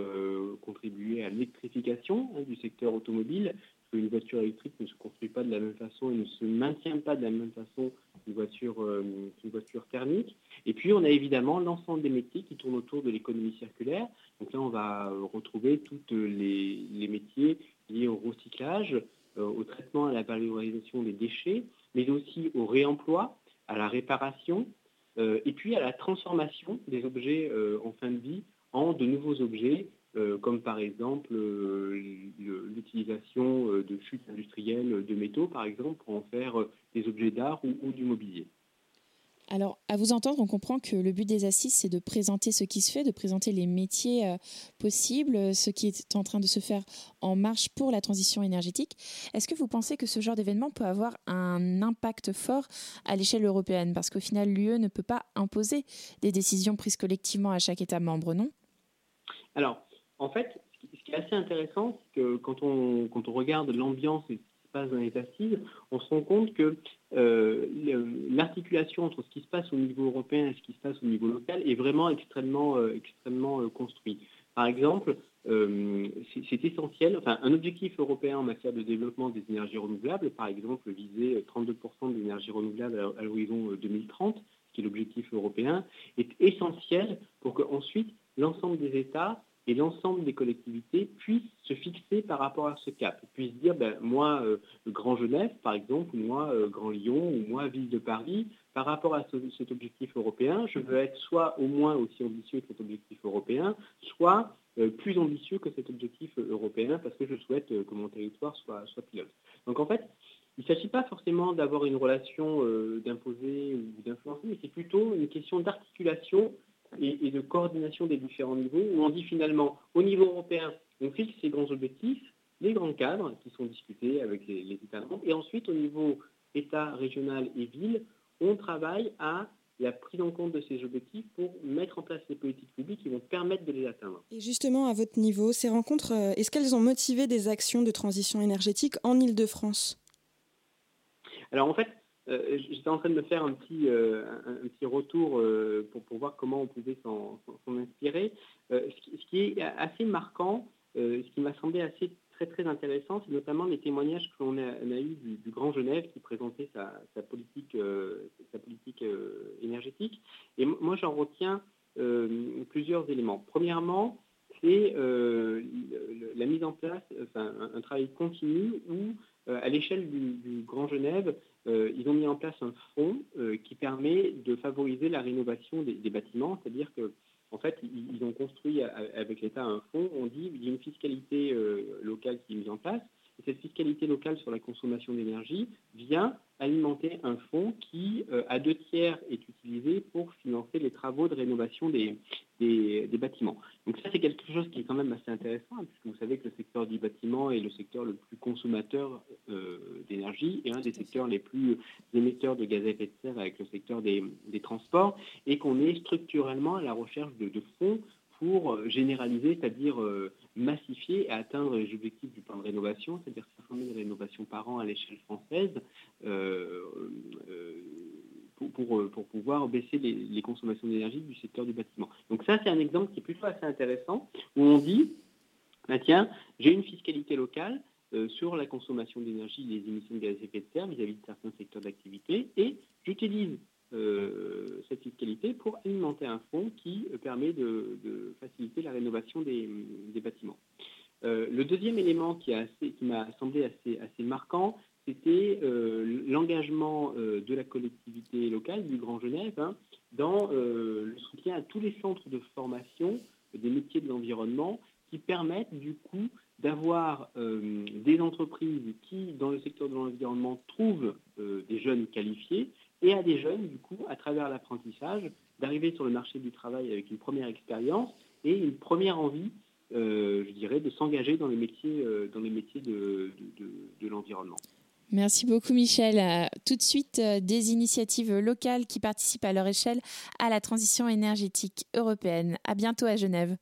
Speaker 7: contribuer à l'électrification hein, du secteur automobile, une voiture électrique ne se construit pas de la même façon et ne se maintient pas de la même façon qu'une voiture, euh, voiture thermique. Et puis, on a évidemment l'ensemble des métiers qui tournent autour de l'économie circulaire. Donc là, on va retrouver tous les, métiers liés au recyclage, euh, au traitement, à la valorisation des déchets, mais aussi au réemploi, à la réparation, euh, et puis à la transformation des objets en fin de vie en de nouveaux objets euh, comme par exemple euh, l'utilisation euh, de chutes industrielles de métaux, par exemple, pour en faire des objets d'art ou, du mobilier.
Speaker 1: Alors, à vous entendre, on comprend que le but des assises, c'est de présenter ce qui se fait, de présenter les métiers euh, possibles, ce qui est en train de se faire en marche pour la transition énergétique. Est-ce que vous pensez que ce genre d'événement peut avoir un impact fort à l'échelle européenne? Parce qu'au final, l'UE ne peut pas imposer des décisions prises collectivement à chaque État membre, non?
Speaker 7: Alors, en fait, ce qui est assez intéressant, c'est que quand on, regarde l'ambiance passe dans les assises, on se rend compte que euh, l'articulation entre ce qui se passe au niveau européen et ce qui se passe au niveau local est vraiment extrêmement, euh, extrêmement euh. Par exemple, c'est essentiel, enfin, un objectif européen en matière de développement des énergies renouvelables, par exemple viser 32% d'énergie renouvelable à, l'horizon 2030, qui est l'objectif européen, est essentiel pour qu'ensuite l'ensemble des États et l'ensemble des collectivités puissent se fixer par rapport à ce cap, puissent dire, ben, moi, euh, Grand Genève, par exemple, moi, euh, Grand Lyon, ou moi, Ville de Paris, par rapport à cet objectif européen, je veux être soit au moins aussi ambitieux que cet objectif européen, soit euh, plus ambitieux que cet objectif européen, parce que je souhaite que mon territoire soit, soit pilote. Donc en fait, il ne s'agit pas forcément d'avoir une relation d'imposer ou d'influencer, mais c'est plutôt une question d'articulation et, de coordination des différents niveaux, où on dit finalement, au niveau européen, on fixe ces grands objectifs, les grands cadres qui sont discutés avec les, États membres, et ensuite au niveau État, régional et ville, on travaille à la prise en compte de ces objectifs pour mettre en place les politiques publiques qui vont permettre de les atteindre.
Speaker 5: Et justement, à votre niveau, ces rencontres, euh, est-ce qu'elles ont motivé des actions de transition énergétique en Ile-de-France
Speaker 7: Alors en fait, j'étais en train de faire un petit, euh, retour euh, pour, voir comment on pouvait s'en inspirer. Ce qui, est assez marquant, ce qui m'a semblé assez très très intéressant, c'est notamment les témoignages que l'on a, a eu du, Grand Genève qui présentait sa, politique, énergétique. Et moi, j'en retiens plusieurs éléments. Premièrement, c'est la mise en place, un, travail continu où, à l'échelle du, Grand Genève, euh, ils ont mis en place un fonds euh, qui permet de favoriser la rénovation des, bâtiments, c'est-à-dire que fait, ils, ont construit avec l'État un fonds. On dit qu'il y a une fiscalité euh, locale qui est mise en place, et cette fiscalité locale sur la consommation d'énergie vient alimenter un fonds qui, à deux tiers, est utilisé pour financer les travaux de rénovation des, des, bâtiments. Donc ça, c'est quelque chose qui est quand même assez intéressant, hein, puisque vous savez que le secteur du bâtiment est le secteur le plus consommateur euh, d'énergie et un des secteurs les plus émetteurs de gaz à effet de serre avec le secteur des, transports, et qu'on est structurellement à la recherche de, fonds pour euh, généraliser, c'est-à-dire euh, massifier et atteindre les objectifs du plan de rénovation, c'est-à-dire 500 000 rénovations par an à l'échelle française, pour, pour, pouvoir baisser les, consommations d'énergie du secteur du bâtiment. Donc ça, c'est un exemple qui est plutôt assez intéressant, où on dit, bah, tiens, j'ai une fiscalité locale euh, sur la consommation d'énergie, les émissions de gaz à effet de serre vis-à-vis de certains secteurs d'activité, et j'utilise euh, cette fiscalité pour alimenter un fonds qui euh, permet de, faciliter la rénovation des, bâtiments. le deuxième élément qui, m'a semblé assez, marquant, c'était l'engagement de la collectivité locale du Grand Genève hein, dans le soutien à tous les centres de formation des métiers de l'environnement qui permettent du coup d'avoir euh, des entreprises qui, dans le secteur de l'environnement, trouvent euh, des jeunes qualifiés et à des jeunes, du coup, à travers l'apprentissage, d'arriver sur le marché du travail avec une première expérience et une première envie, euh, je dirais, de s'engager dans les métiers, dans les métiers de, de l'environnement.
Speaker 1: Merci beaucoup Michel. Tout de suite, des initiatives locales qui participent à leur échelle à la transition énergétique européenne. À bientôt à Genève.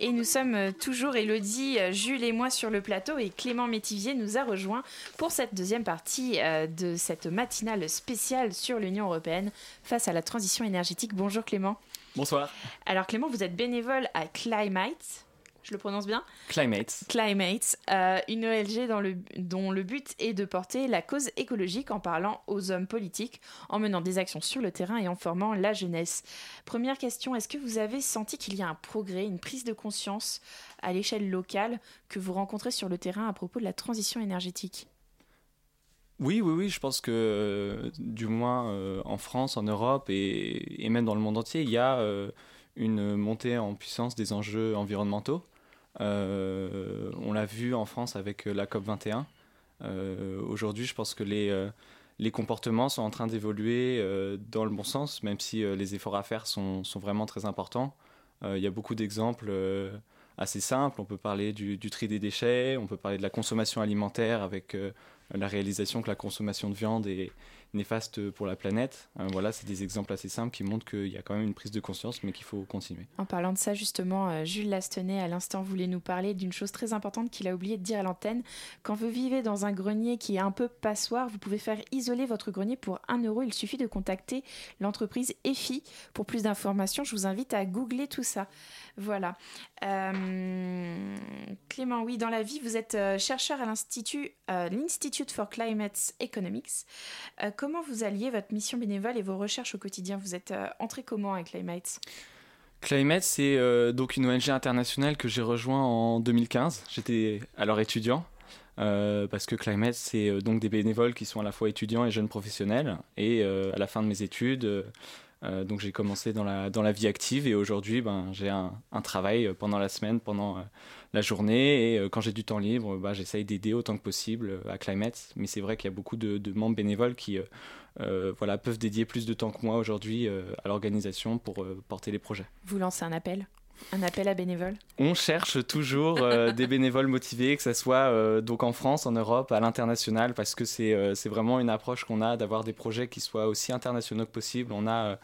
Speaker 1: Et nous sommes euh, toujours Elodie, euh, Jules et moi sur le plateau et Clément Métivier nous a rejoint pour cette deuxième partie euh, de cette matinale spéciale sur l'Union européenne face à la transition énergétique. Bonjour Clément.
Speaker 8: Bonsoir.
Speaker 1: Alors Clément, vous êtes bénévole à Climate je le prononce bien
Speaker 8: Climate.
Speaker 1: Climate, euh, une OLG dans le, dont le but est de porter la cause écologique en parlant aux hommes politiques, en menant des actions sur le terrain et en formant la jeunesse. Première question, est-ce que vous avez senti qu'il y a un progrès, une prise de conscience à l'échelle locale que vous rencontrez sur le terrain à propos de la transition énergétique?
Speaker 8: Oui, oui, oui, je pense que euh, du moins euh, en France, en Europe et, et, même dans le monde entier, il y a une montée en puissance des enjeux environnementaux. Euh, on l'a vu en France avec euh, la COP 21. Aujourd'hui, je pense que les, les comportements sont en train d'évoluer dans le bon sens, même si les efforts à faire sont, sont vraiment très importants. Il y a beaucoup d'exemples assez simples. On peut parler du, tri des déchets, on peut parler de la consommation alimentaire avec la réalisation que la consommation de viande est néfaste pour la planète. Euh, voilà, c'est des exemples assez simples qui montrent qu'il y a quand même une prise de conscience, mais qu'il faut continuer.
Speaker 1: En parlant de ça, justement, euh, Jules Lastenay, à l'instant, voulait nous parler d'une chose très importante qu'il a oublié de dire à l'antenne. Quand vous vivez dans un grenier qui est un peu passoire, vous pouvez faire isoler votre grenier pour 1 euro. Il suffit de contacter l'entreprise EFI. Pour plus d'informations, je vous invite à googler tout ça. Voilà. Euh, Clément, oui, dans la vie, vous êtes euh, chercheur à l'Institut, euh, for Climate Economics. comment vous alliez votre mission bénévole et vos recherches au quotidien? Vous êtes entré comment avec Climate?
Speaker 8: Climate, c'est donc une ONG internationale que j'ai rejoint en 2015. J'étais alors étudiant. parce que Climate, c'est donc des bénévoles qui sont à la fois étudiants et jeunes professionnels. Et à la fin de mes études, euh, donc j'ai commencé dans la, dans la vie active et aujourd'hui ben, j'ai un, travail pendant la semaine, pendant euh, la journée et euh, quand j'ai du temps libre, ben, j'essaye d'aider autant que possible à Climate. Mais c'est vrai qu'il y a beaucoup de, de, membres bénévoles qui voilà, peuvent dédier plus de temps que moi aujourd'hui à l'organisation pour porter les projets.
Speaker 1: Vous lancez un appel? Un appel à bénévoles
Speaker 8: On cherche toujours des bénévoles motivés, que ce soit donc en France, en Europe, à l'international, parce que c'est c'est vraiment une approche qu'on a d'avoir des projets qui soient aussi internationaux que possible. On a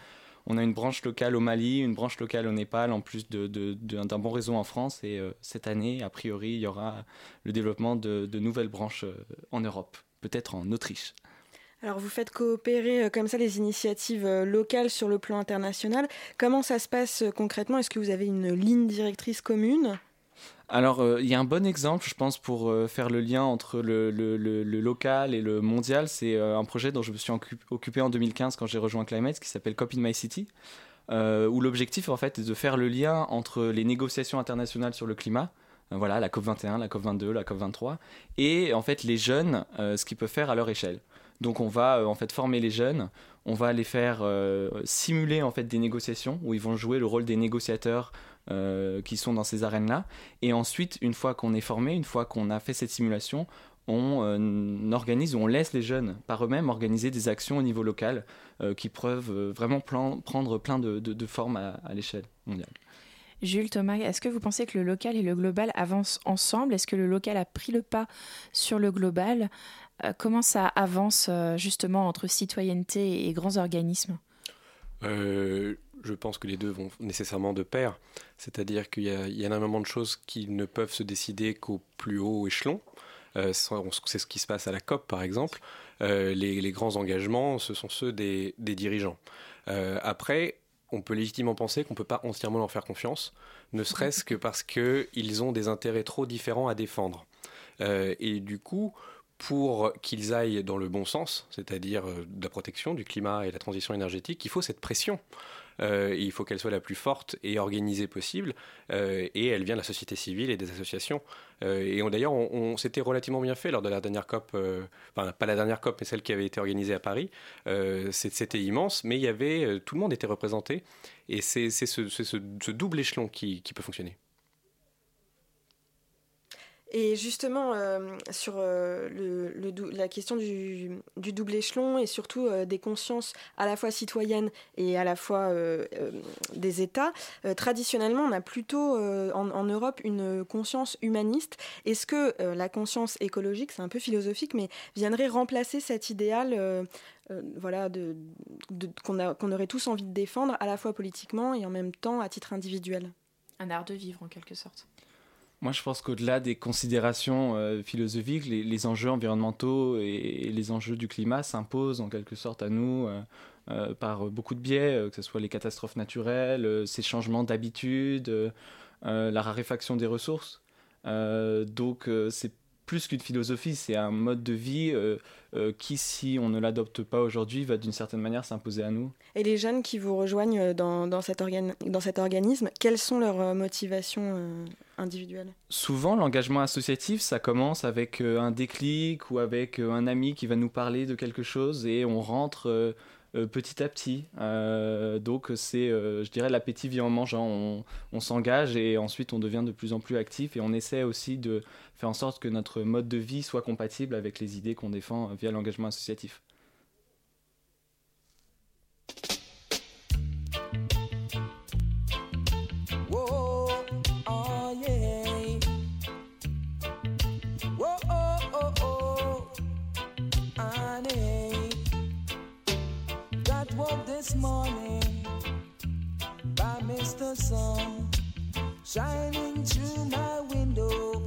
Speaker 8: on a une branche locale au Mali, une branche locale au Népal, en plus d'un de, de, bon réseau en France. Et euh, cette année, a priori, il y aura le développement de, nouvelles branches euh, en Europe, peut-être en Autriche.
Speaker 5: Alors vous faites coopérer euh, comme ça les initiatives locales sur le plan international. Comment ça se passe concrètement? Est-ce que vous avez une ligne directrice commune?
Speaker 8: Alors, euh, il y a un bon exemple, je pense, pour euh, faire le lien entre le, local et le mondial. C'est euh, un projet dont je me suis occupé en 2015 quand j'ai rejoint Climate, qui s'appelle Cop in My City, où l'objectif, en fait, est de faire le lien entre les négociations internationales sur le climat, voilà, la COP21, la COP22, la COP23, et en fait les jeunes, ce qu'ils peuvent faire à leur échelle. Donc on va en fait former les jeunes, on va les faire simuler en fait des négociations où ils vont jouer le rôle des négociateurs euh, qui sont dans ces arènes-là. Et ensuite, une fois qu'on est formé, une fois qu'on a fait cette simulation, on euh, organise ou on laisse les jeunes par eux-mêmes organiser des actions au niveau local euh, qui peuvent vraiment prendre plein de, formes à, l'échelle mondiale.
Speaker 1: Jules, Thomas, est-ce que vous pensez que le local et le global avancent ensemble? Est-ce que le local a pris le pas sur le global? Comment ça avance justement entre citoyenneté et grands organismes?
Speaker 4: Je pense que les deux vont nécessairement de pair. C'est-à-dire qu'il y, a énormément de choses qui ne peuvent se décider qu'au plus haut échelon. Euh, c'est ce qui se passe à la COP, par exemple. Euh, les, grands engagements, ce sont ceux des, dirigeants. Euh, après, on peut légitimement penser qu'on ne peut pas entièrement leur faire confiance, ne serait-ce que parce qu'ils ont des intérêts trop différents à défendre. et du coup, pour qu'ils aillent dans le bon sens, c'est-à-dire de la protection du climat et de la transition énergétique, il faut cette pression. Euh, il faut qu'elle soit la plus forte et organisée possible. Euh, et elle vient de la société civile et des associations. Euh, et d'ailleurs, on, s'était relativement bien fait lors de la dernière COP, enfin pas la dernière COP, mais celle qui avait été organisée à Paris. C'était immense, mais y avait, tout le monde était représenté. Et c'est ce, double échelon qui peut fonctionner.
Speaker 5: Et justement, euh, sur euh, la question du, double échelon et surtout euh, des consciences à la fois citoyennes et à la fois des États, traditionnellement, on a plutôt en, Europe une conscience humaniste. Est-ce que la conscience écologique, c'est un peu philosophique, mais viendrait remplacer cet idéal voilà, qu'on aurait tous envie de défendre, à la fois politiquement et en même temps à titre individuel?
Speaker 1: Un art de vivre, en quelque sorte.
Speaker 8: Moi, je pense qu'au-delà des considérations euh, philosophiques, les, enjeux environnementaux et, les enjeux du climat s'imposent en quelque sorte à nous euh, euh, par beaucoup de biais, que ce soit les catastrophes naturelles, ces changements d'habitude, la raréfaction des ressources. donc, c'est plus qu'une philosophie, c'est un mode de vie qui, si on ne l'adopte pas aujourd'hui, va d'une certaine manière s'imposer à nous.
Speaker 5: Et les jeunes qui vous rejoignent dans, dans, cet, dans cet organisme, quelles sont leurs motivations individuel
Speaker 9: Souvent, l'engagement associatif, ça commence avec un déclic ou avec un ami qui va nous parler de quelque chose et on rentre euh, petit à petit. Euh, donc c'est, euh, je dirais, l'appétit vient en mangeant. On, on s'engage et ensuite on devient de plus en plus actif et on essaie aussi de faire en sorte que notre mode de vie soit compatible avec les idées qu'on défend via l'engagement associatif. Morning by Mr. Sun shining through my window.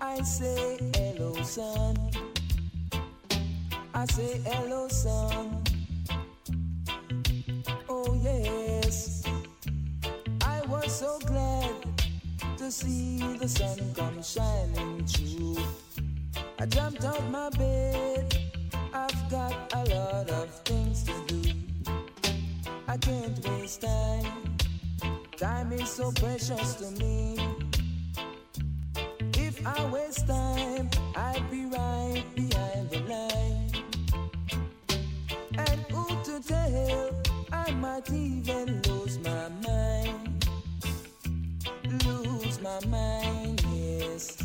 Speaker 9: I say hello, sun. I say hello, sun. Oh, yes. I was so glad to see the sun come shining through. I jumped out my bed. I've got a lot of things to do. Can't waste time. Time is so precious to me. If I waste time, I'd be right behind the line. And who to tell? I might even lose my mind. Lose my mind, yes.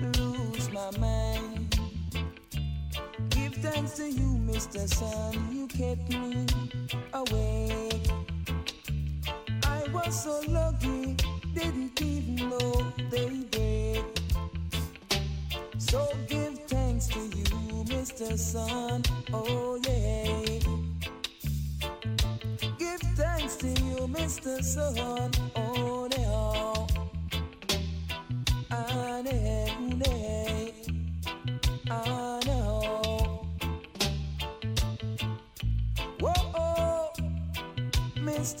Speaker 9: Lose my mind. Thanks to you, Mr. Sun. You kept me awake. I was so lucky, didn't even know they break. So give thanks to you, Mr. Sun. Oh, yeah. Give thanks to you, Mr. Sun. Oh, yeah. Ah. Ah,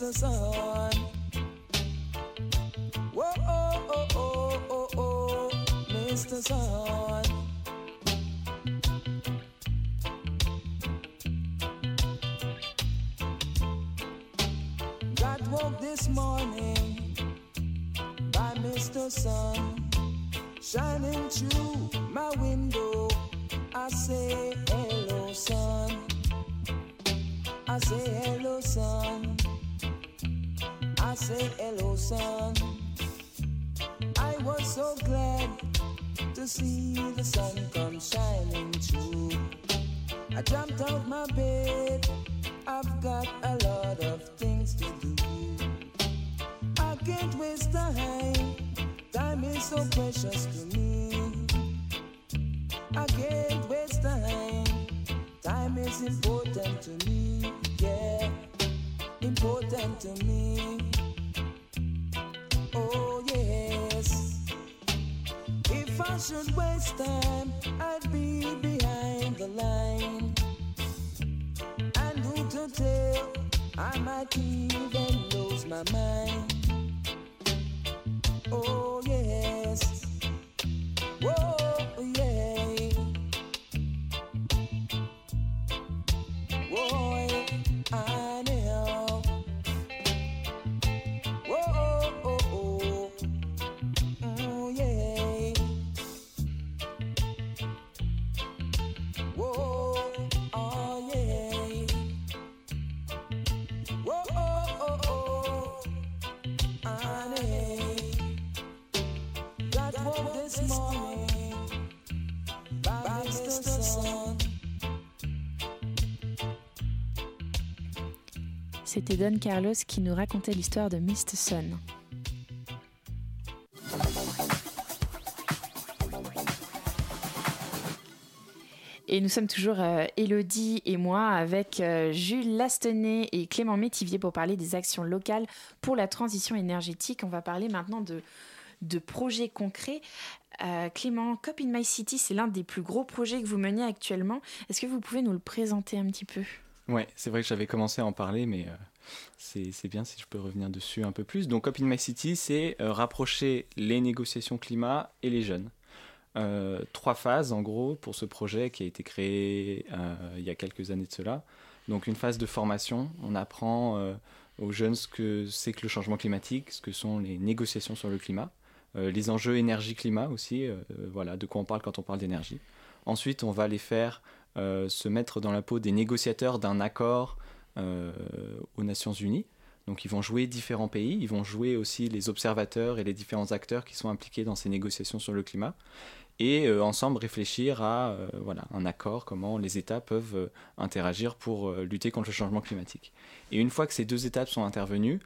Speaker 9: Mr. Sun. Whoa, oh, oh, oh, oh, oh, Mr. Sun. Got woke this morning by Mr. Sun shining through my window. I say hello, sun. I say hello, sun. Say hello, sun. I was so glad to see the sun come shining through. I jumped out my bed. I've got a lot of things to do. I can't waste time. Time is so precious to me. I can't waste time. Time is important to me. Yeah, important to me. Should waste time, I'd be behind the line. And who to tell? I might even lose my mind.
Speaker 1: C'était Don Carlos qui nous racontait l'histoire de Mr. Sun. Et nous sommes toujours euh, Elodie et moi avec euh, Jules Lastenay et Clément Métivier pour parler des actions locales pour la transition énergétique. On va parler maintenant de, de projets concrets. Euh, Clément, Cop in My City, c'est l'un des plus gros projets que vous menez actuellement. Est-ce que vous pouvez nous le présenter un petit peu?
Speaker 9: Ouais, c'est vrai que j'avais commencé à en parler, mais c'est bien si je peux revenir dessus un peu plus. Donc, Cop in My City, c'est euh, rapprocher les négociations climat et les jeunes. Euh, trois phases en gros pour ce projet qui a été créé euh, il y a quelques années de cela. Donc une phase de formation, on apprend aux jeunes ce que c'est que le changement climatique, ce que sont les négociations sur le climat.
Speaker 8: les enjeux énergie-climat aussi, voilà, de quoi on parle quand on parle d'énergie. Ensuite, on va les faire se mettre dans la peau des négociateurs d'un accord aux Nations Unies. Donc ils vont jouer différents pays, ils vont jouer aussi les observateurs et les différents acteurs qui sont impliqués dans ces négociations sur le climat et euh, ensemble réfléchir à euh, voilà, un accord, comment les États peuvent euh, interagir pour lutter contre le changement climatique. Et une fois que ces deux étapes sont intervenues,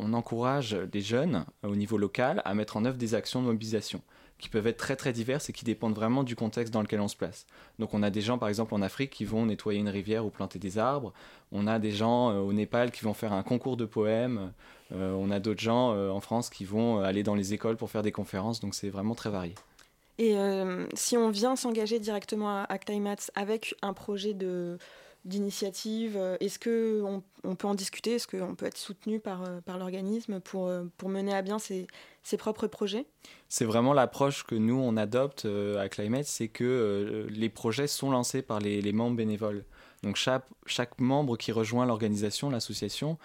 Speaker 8: on encourage les jeunes au niveau local à mettre en œuvre des actions de mobilisation qui peuvent être très très diverses et qui dépendent vraiment du contexte dans lequel on se place. Donc on a des gens par exemple en Afrique qui vont nettoyer une rivière ou planter des arbres, on a des gens au Népal qui vont faire un concours de poèmes, on a d'autres gens en France qui vont aller dans les écoles pour faire des conférences, donc c'est vraiment très varié.
Speaker 5: Et euh, si on vient s'engager directement à, Climates avec un projet de d'initiative euh, Est-ce qu'on on peut en discuter Est-ce qu'on peut être soutenu par, euh, par l'organisme pour, pour mener à bien ses, ses propres projets?
Speaker 8: C'est vraiment l'approche que nous, on adopte à Climate, c'est que les projets sont lancés par les, les membres bénévoles. Donc chaque, chaque, membre qui rejoint l'organisation, l'association,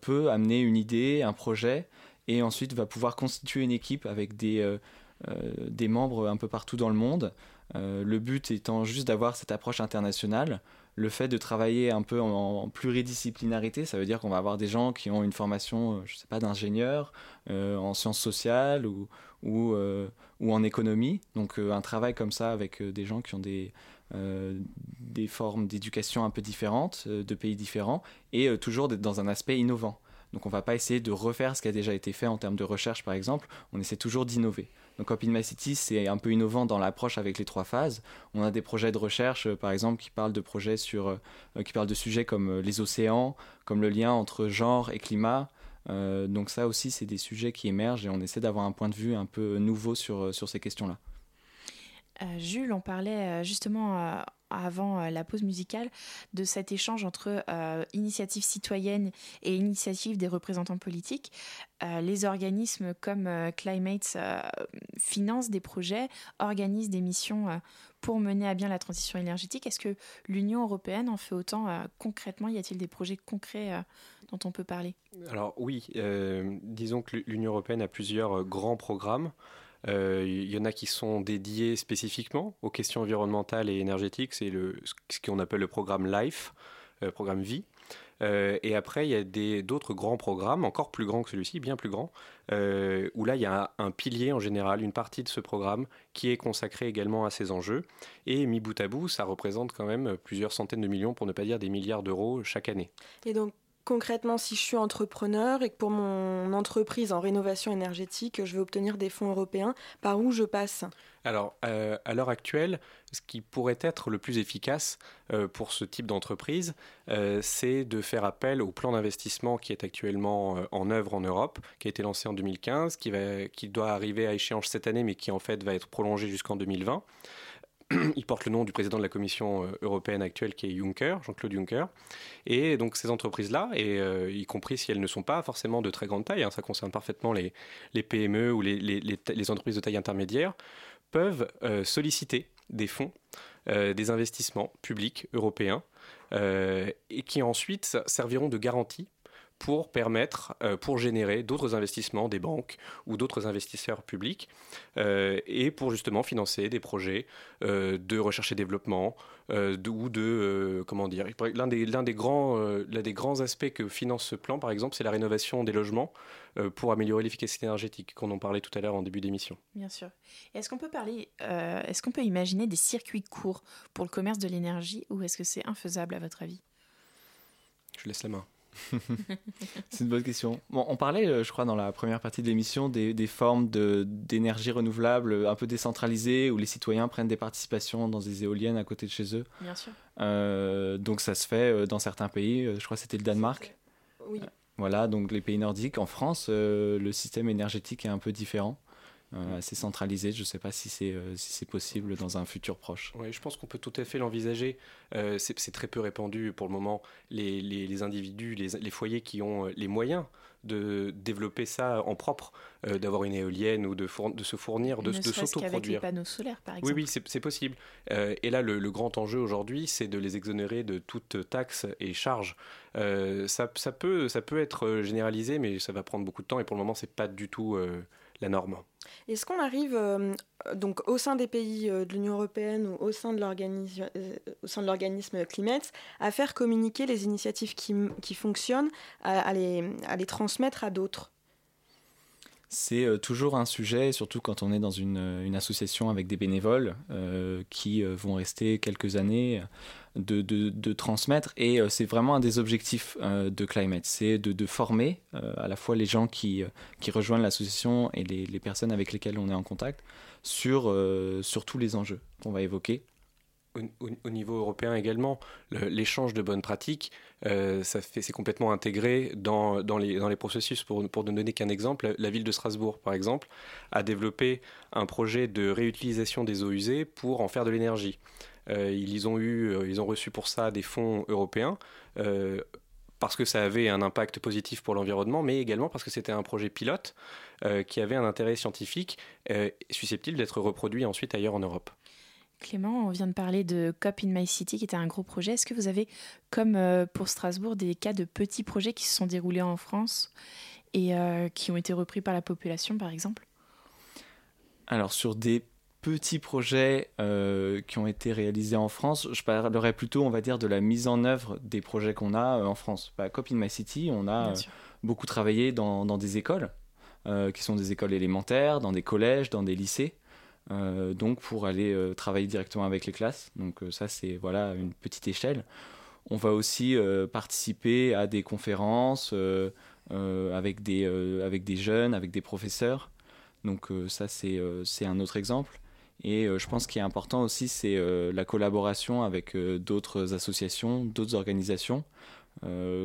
Speaker 8: peut amener une idée, un projet, et ensuite va pouvoir constituer une équipe avec des, euh, des membres un peu partout dans le monde. Euh, le but étant juste d'avoir cette approche internationale. Le fait de travailler un peu en, pluridisciplinarité, ça veut dire qu'on va avoir des gens qui ont une formation, euh, je sais pas, d'ingénieur, en sciences sociales ou, ou, ou en économie. Donc un travail comme ça avec des gens qui ont des, des formes d'éducation un peu différentes, de pays différents, et toujours dans un aspect innovant. Donc on ne va pas essayer de refaire ce qui a déjà été fait en termes de recherche, par exemple, on essaie toujours d'innover. Donc My City, c'est un peu innovant dans l'approche avec les trois phases. On a des projets de recherche, euh, par exemple, qui parlent de projets sur, euh, qui parlent de sujets comme euh, les océans, comme le lien entre genre et climat. donc ça aussi, c'est des sujets qui émergent et on essaie d'avoir un point de vue un peu nouveau sur, sur ces questions-là.
Speaker 1: Jules, on parlait justement avant euh, la pause musicale de cet échange entre euh, initiatives citoyennes et initiatives des représentants politiques. Euh, les organismes comme Climate financent des projets, organisent des missions pour mener à bien la transition énergétique. Est-ce que l'Union européenne en fait autant concrètement? Y a-t-il des projets concrets dont on peut parler?
Speaker 4: Alors oui, disons que l'Union européenne a plusieurs grands programmes. Euh, il y en a qui sont dédiés spécifiquement aux questions environnementales et énergétiques, c'est ce qu'on appelle le programme LIFE, euh, programme Vie. Euh, et après, il y a d'autres grands programmes, encore plus grands que celui-ci, bien plus grands, où là, il y a un, pilier en général, une partie de ce programme qui est consacrée également à ces enjeux. Et mis bout à bout, ça représente quand même plusieurs centaines de millions, pour ne pas dire des milliards d'euros chaque année.
Speaker 5: Et donc, concrètement, si je suis entrepreneur et que pour mon entreprise en rénovation énergétique, je veux obtenir des fonds européens, par où je passe?
Speaker 4: Alors, euh, à l'heure actuelle, ce qui pourrait être le plus efficace euh, pour ce type d'entreprise, euh, c'est de faire appel au plan d'investissement qui est actuellement en œuvre en Europe, qui a été lancé en 2015, qui, doit arriver à échéance cette année, mais qui en fait va être prolongé jusqu'en 2020. il porte le nom du président de la Commission euh, européenne actuelle qui est Juncker, Jean-Claude Juncker. Et donc ces entreprises-là, et euh, y compris si elles ne sont pas forcément de très grande taille, hein, ça concerne parfaitement les, PME ou les, entreprises de taille intermédiaire, peuvent euh, solliciter des fonds, des investissements publics européens, et qui ensuite serviront de garantie pour permettre, euh, pour générer d'autres investissements des banques ou d'autres investisseurs publics euh, et pour justement financer des projets euh, de recherche et développement ou de, comment dire, l'un des, l'un des, grands, l'un des grands aspects que finance ce plan, par exemple, c'est la rénovation des logements pour améliorer l'efficacité énergétique, qu'on en parlait tout à l'heure en début d'émission.
Speaker 1: Bien sûr. Est-ce qu'on peut parler, est-ce qu'on peut imaginer des circuits courts pour le commerce de l'énergie ou est-ce que c'est infaisable à votre avis?
Speaker 4: Je laisse la main.
Speaker 8: c'est une bonne question. Bon, on parlait, euh, je crois, dans la première partie de l'émission, des, des, formes d'énergie renouvelable un peu décentralisées où les citoyens prennent des participations dans des éoliennes à côté de chez eux.
Speaker 1: Bien sûr.
Speaker 8: Euh, donc ça se fait euh, dans certains pays. Je crois que c'était le Danemark.
Speaker 5: Oui.
Speaker 8: Voilà, donc les pays nordiques. En France, le système énergétique est un peu différent. Euh, assez centralisé. Je ne sais pas si c'est euh, si c'est possible dans un futur proche.
Speaker 4: Oui, je pense qu'on peut tout à fait l'envisager. Euh, c'est très peu répandu pour le moment. Les, les, individus, les, les, foyers qui ont les moyens de développer ça en propre, d'avoir une éolienne ou de, de se fournir, de, de s'autoproduire.
Speaker 1: avec les panneaux solaires, par exemple.
Speaker 4: Oui, oui, c'est possible. et là, le, le grand enjeu aujourd'hui, c'est de les exonérer de toute taxe et charge. ça, ça, peut, ça peut être généralisé, mais ça va prendre beaucoup de temps et pour le moment, c'est pas du tout
Speaker 5: Est-ce qu'on arrive donc au sein des pays de l'Union européenne ou au sein de l'organisme Climate à faire communiquer les initiatives qui, fonctionnent, à les transmettre à d'autres?
Speaker 8: C'est euh, toujours un sujet, surtout quand on est dans une, euh, association avec des bénévoles euh, qui vont rester quelques années, de, transmettre. Et c'est vraiment un des objectifs de Climate, c'est de, former à la fois les gens qui, rejoignent l'association et les, personnes avec lesquelles on est en contact sur, tous les enjeux qu'on va évoquer
Speaker 4: au, niveau européen également, l'échange de bonnes pratiques, ça fait, c'est complètement intégré dans, les, processus. Pour, pour ne donner qu'un exemple, la ville de Strasbourg, par exemple, a développé un projet de réutilisation des eaux usées pour en faire de l'énergie. Euh, ils, ont eu, euh, ils ont reçu pour ça des fonds européens. parce que ça avait un impact positif pour l'environnement, mais également parce que c'était un projet pilote qui avait un intérêt scientifique susceptible d'être reproduit ensuite ailleurs en Europe.
Speaker 1: Clément, on vient de parler de COP in My City, qui était un gros projet. Est-ce que vous avez, comme euh, pour Strasbourg, des cas de petits projets qui se sont déroulés en France et euh, qui ont été repris par la population, par exemple?
Speaker 8: Alors, sur des petits projets euh, qui ont été réalisés en France, je parlerais plutôt, on va dire, de la mise en œuvre des projets qu'on a en France. Bah, COP in My City, on a beaucoup travaillé dans, dans des écoles, qui sont des écoles élémentaires, dans des collèges, dans des lycées. Euh, donc pour aller euh, travailler directement avec les classes. Donc euh, ça c'est voilà une petite échelle. On va aussi participer à des conférences avec, des, avec des jeunes, avec des professeurs. Donc ça c'est c'est un autre exemple. Et je pense qu'il est important aussi, c'est la collaboration avec d'autres associations, d'autres organisations.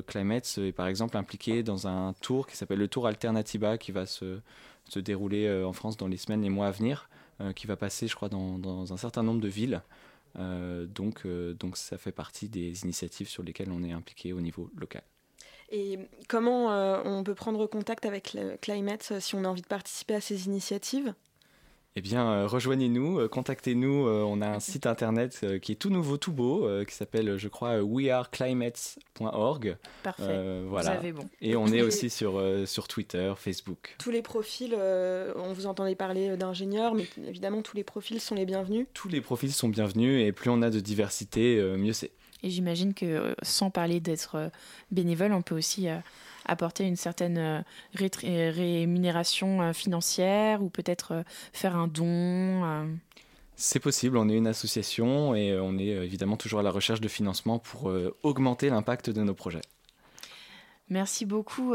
Speaker 8: Climate est par exemple impliqué dans un tour qui s'appelle le Tour Alternativa qui va se, se dérouler en France dans les semaines et mois à venir. Euh, qui va passer, je crois, dans, un certain nombre de villes. Euh, donc, euh, donc ça fait partie des initiatives sur lesquelles on est impliqué au niveau local.
Speaker 5: Et comment on peut prendre contact avec le Climate si on a envie de participer à ces initiatives?
Speaker 8: Eh bien, euh, rejoignez-nous, euh, contactez-nous. Euh, on a un site internet qui est tout nouveau, tout beau, qui s'appelle, je crois, weareclimates.org.
Speaker 1: Parfait. voilà. Vous avez bon.
Speaker 8: Et on est aussi sur, sur Twitter, Facebook.
Speaker 5: Tous les profils, on vous entendait parler d'ingénieurs, mais évidemment, tous les profils sont les bienvenus.
Speaker 8: Tous les profils sont bienvenus et plus on a de diversité, mieux c'est.
Speaker 1: Et j'imagine que sans parler d'être bénévole, on peut aussi apporter une certaine euh, rémunération euh, financière ou peut-être euh, faire un don
Speaker 8: c'est possible, on est une association et on est évidemment toujours à la recherche de financement pour augmenter l'impact de nos projets.
Speaker 1: Merci beaucoup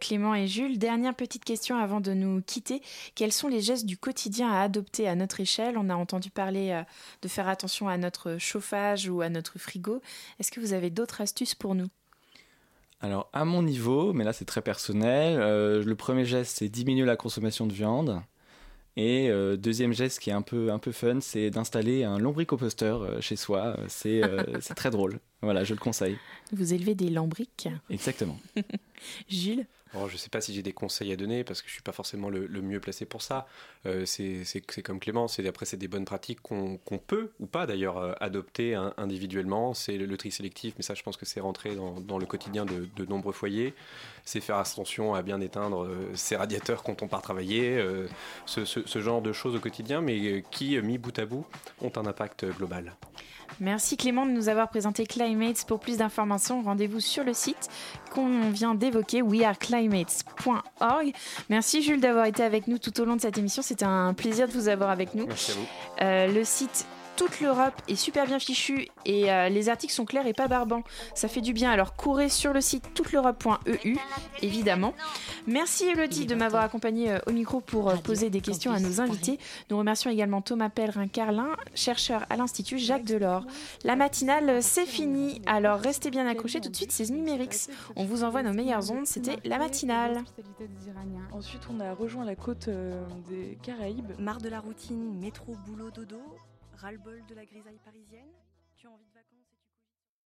Speaker 1: Clément et Jules. Dernière petite question avant de nous quitter. Quels sont les gestes du quotidien à adopter à notre échelle? On a entendu parler de faire attention à notre chauffage ou à notre frigo. Est-ce que vous avez d'autres astuces pour nous?
Speaker 8: Alors, à mon niveau, mais là c'est très personnel, euh, le premier geste c'est diminuer la consommation de viande. Et euh, deuxième geste qui est un peu, un peu fun, c'est d'installer un lombricomposteur euh, chez soi. C'est très drôle. Voilà, je le conseille.
Speaker 1: Vous élevez des lombriques?
Speaker 8: Exactement.
Speaker 1: Jules
Speaker 4: je ne sais pas si j'ai des conseils à donner parce que je ne suis pas forcément le, mieux placé pour ça. Euh, c'est comme Clément, après c'est des bonnes pratiques qu'on peut ou pas d'ailleurs euh, adopter individuellement. C'est le, tri sélectif, mais ça je pense que c'est rentré dans, le quotidien de, nombreux foyers. C'est faire attention à bien éteindre euh, ses radiateurs quand on part travailler, ce, genre de choses au quotidien, mais qui, mis bout à bout, ont un impact global.
Speaker 1: Merci Clément de nous avoir présenté Climates. Pour plus d'informations, rendez-vous sur le site qu'on vient d'évoquer, weareclimates.org. Merci Jules d'avoir été avec nous tout au long de cette émission. C'était un plaisir de vous avoir avec nous.
Speaker 4: Merci à vous.
Speaker 1: Euh, le site toute l'Europe est super bien fichue et euh, les articles sont clairs et pas barbants. Ça fait du bien. Alors courez sur le site touteleurope.eu, évidemment. Merci Elodie de m'avoir accompagné euh, au micro pour euh, poser des questions à nos invités. Nous remercions également Thomas Pellerin-Carlin, chercheur à l'Institut Jacques Delors. La matinale, c'est fini. Alors restez bien accrochés. Tout de suite, c'est Numérix. On vous envoie nos meilleures ondes. C'était la matinale.
Speaker 10: Ensuite, on a rejoint la côte des Caraïbes.
Speaker 11: Marre de la routine, métro, boulot, dodo ras-le-bol de la grisaille parisienne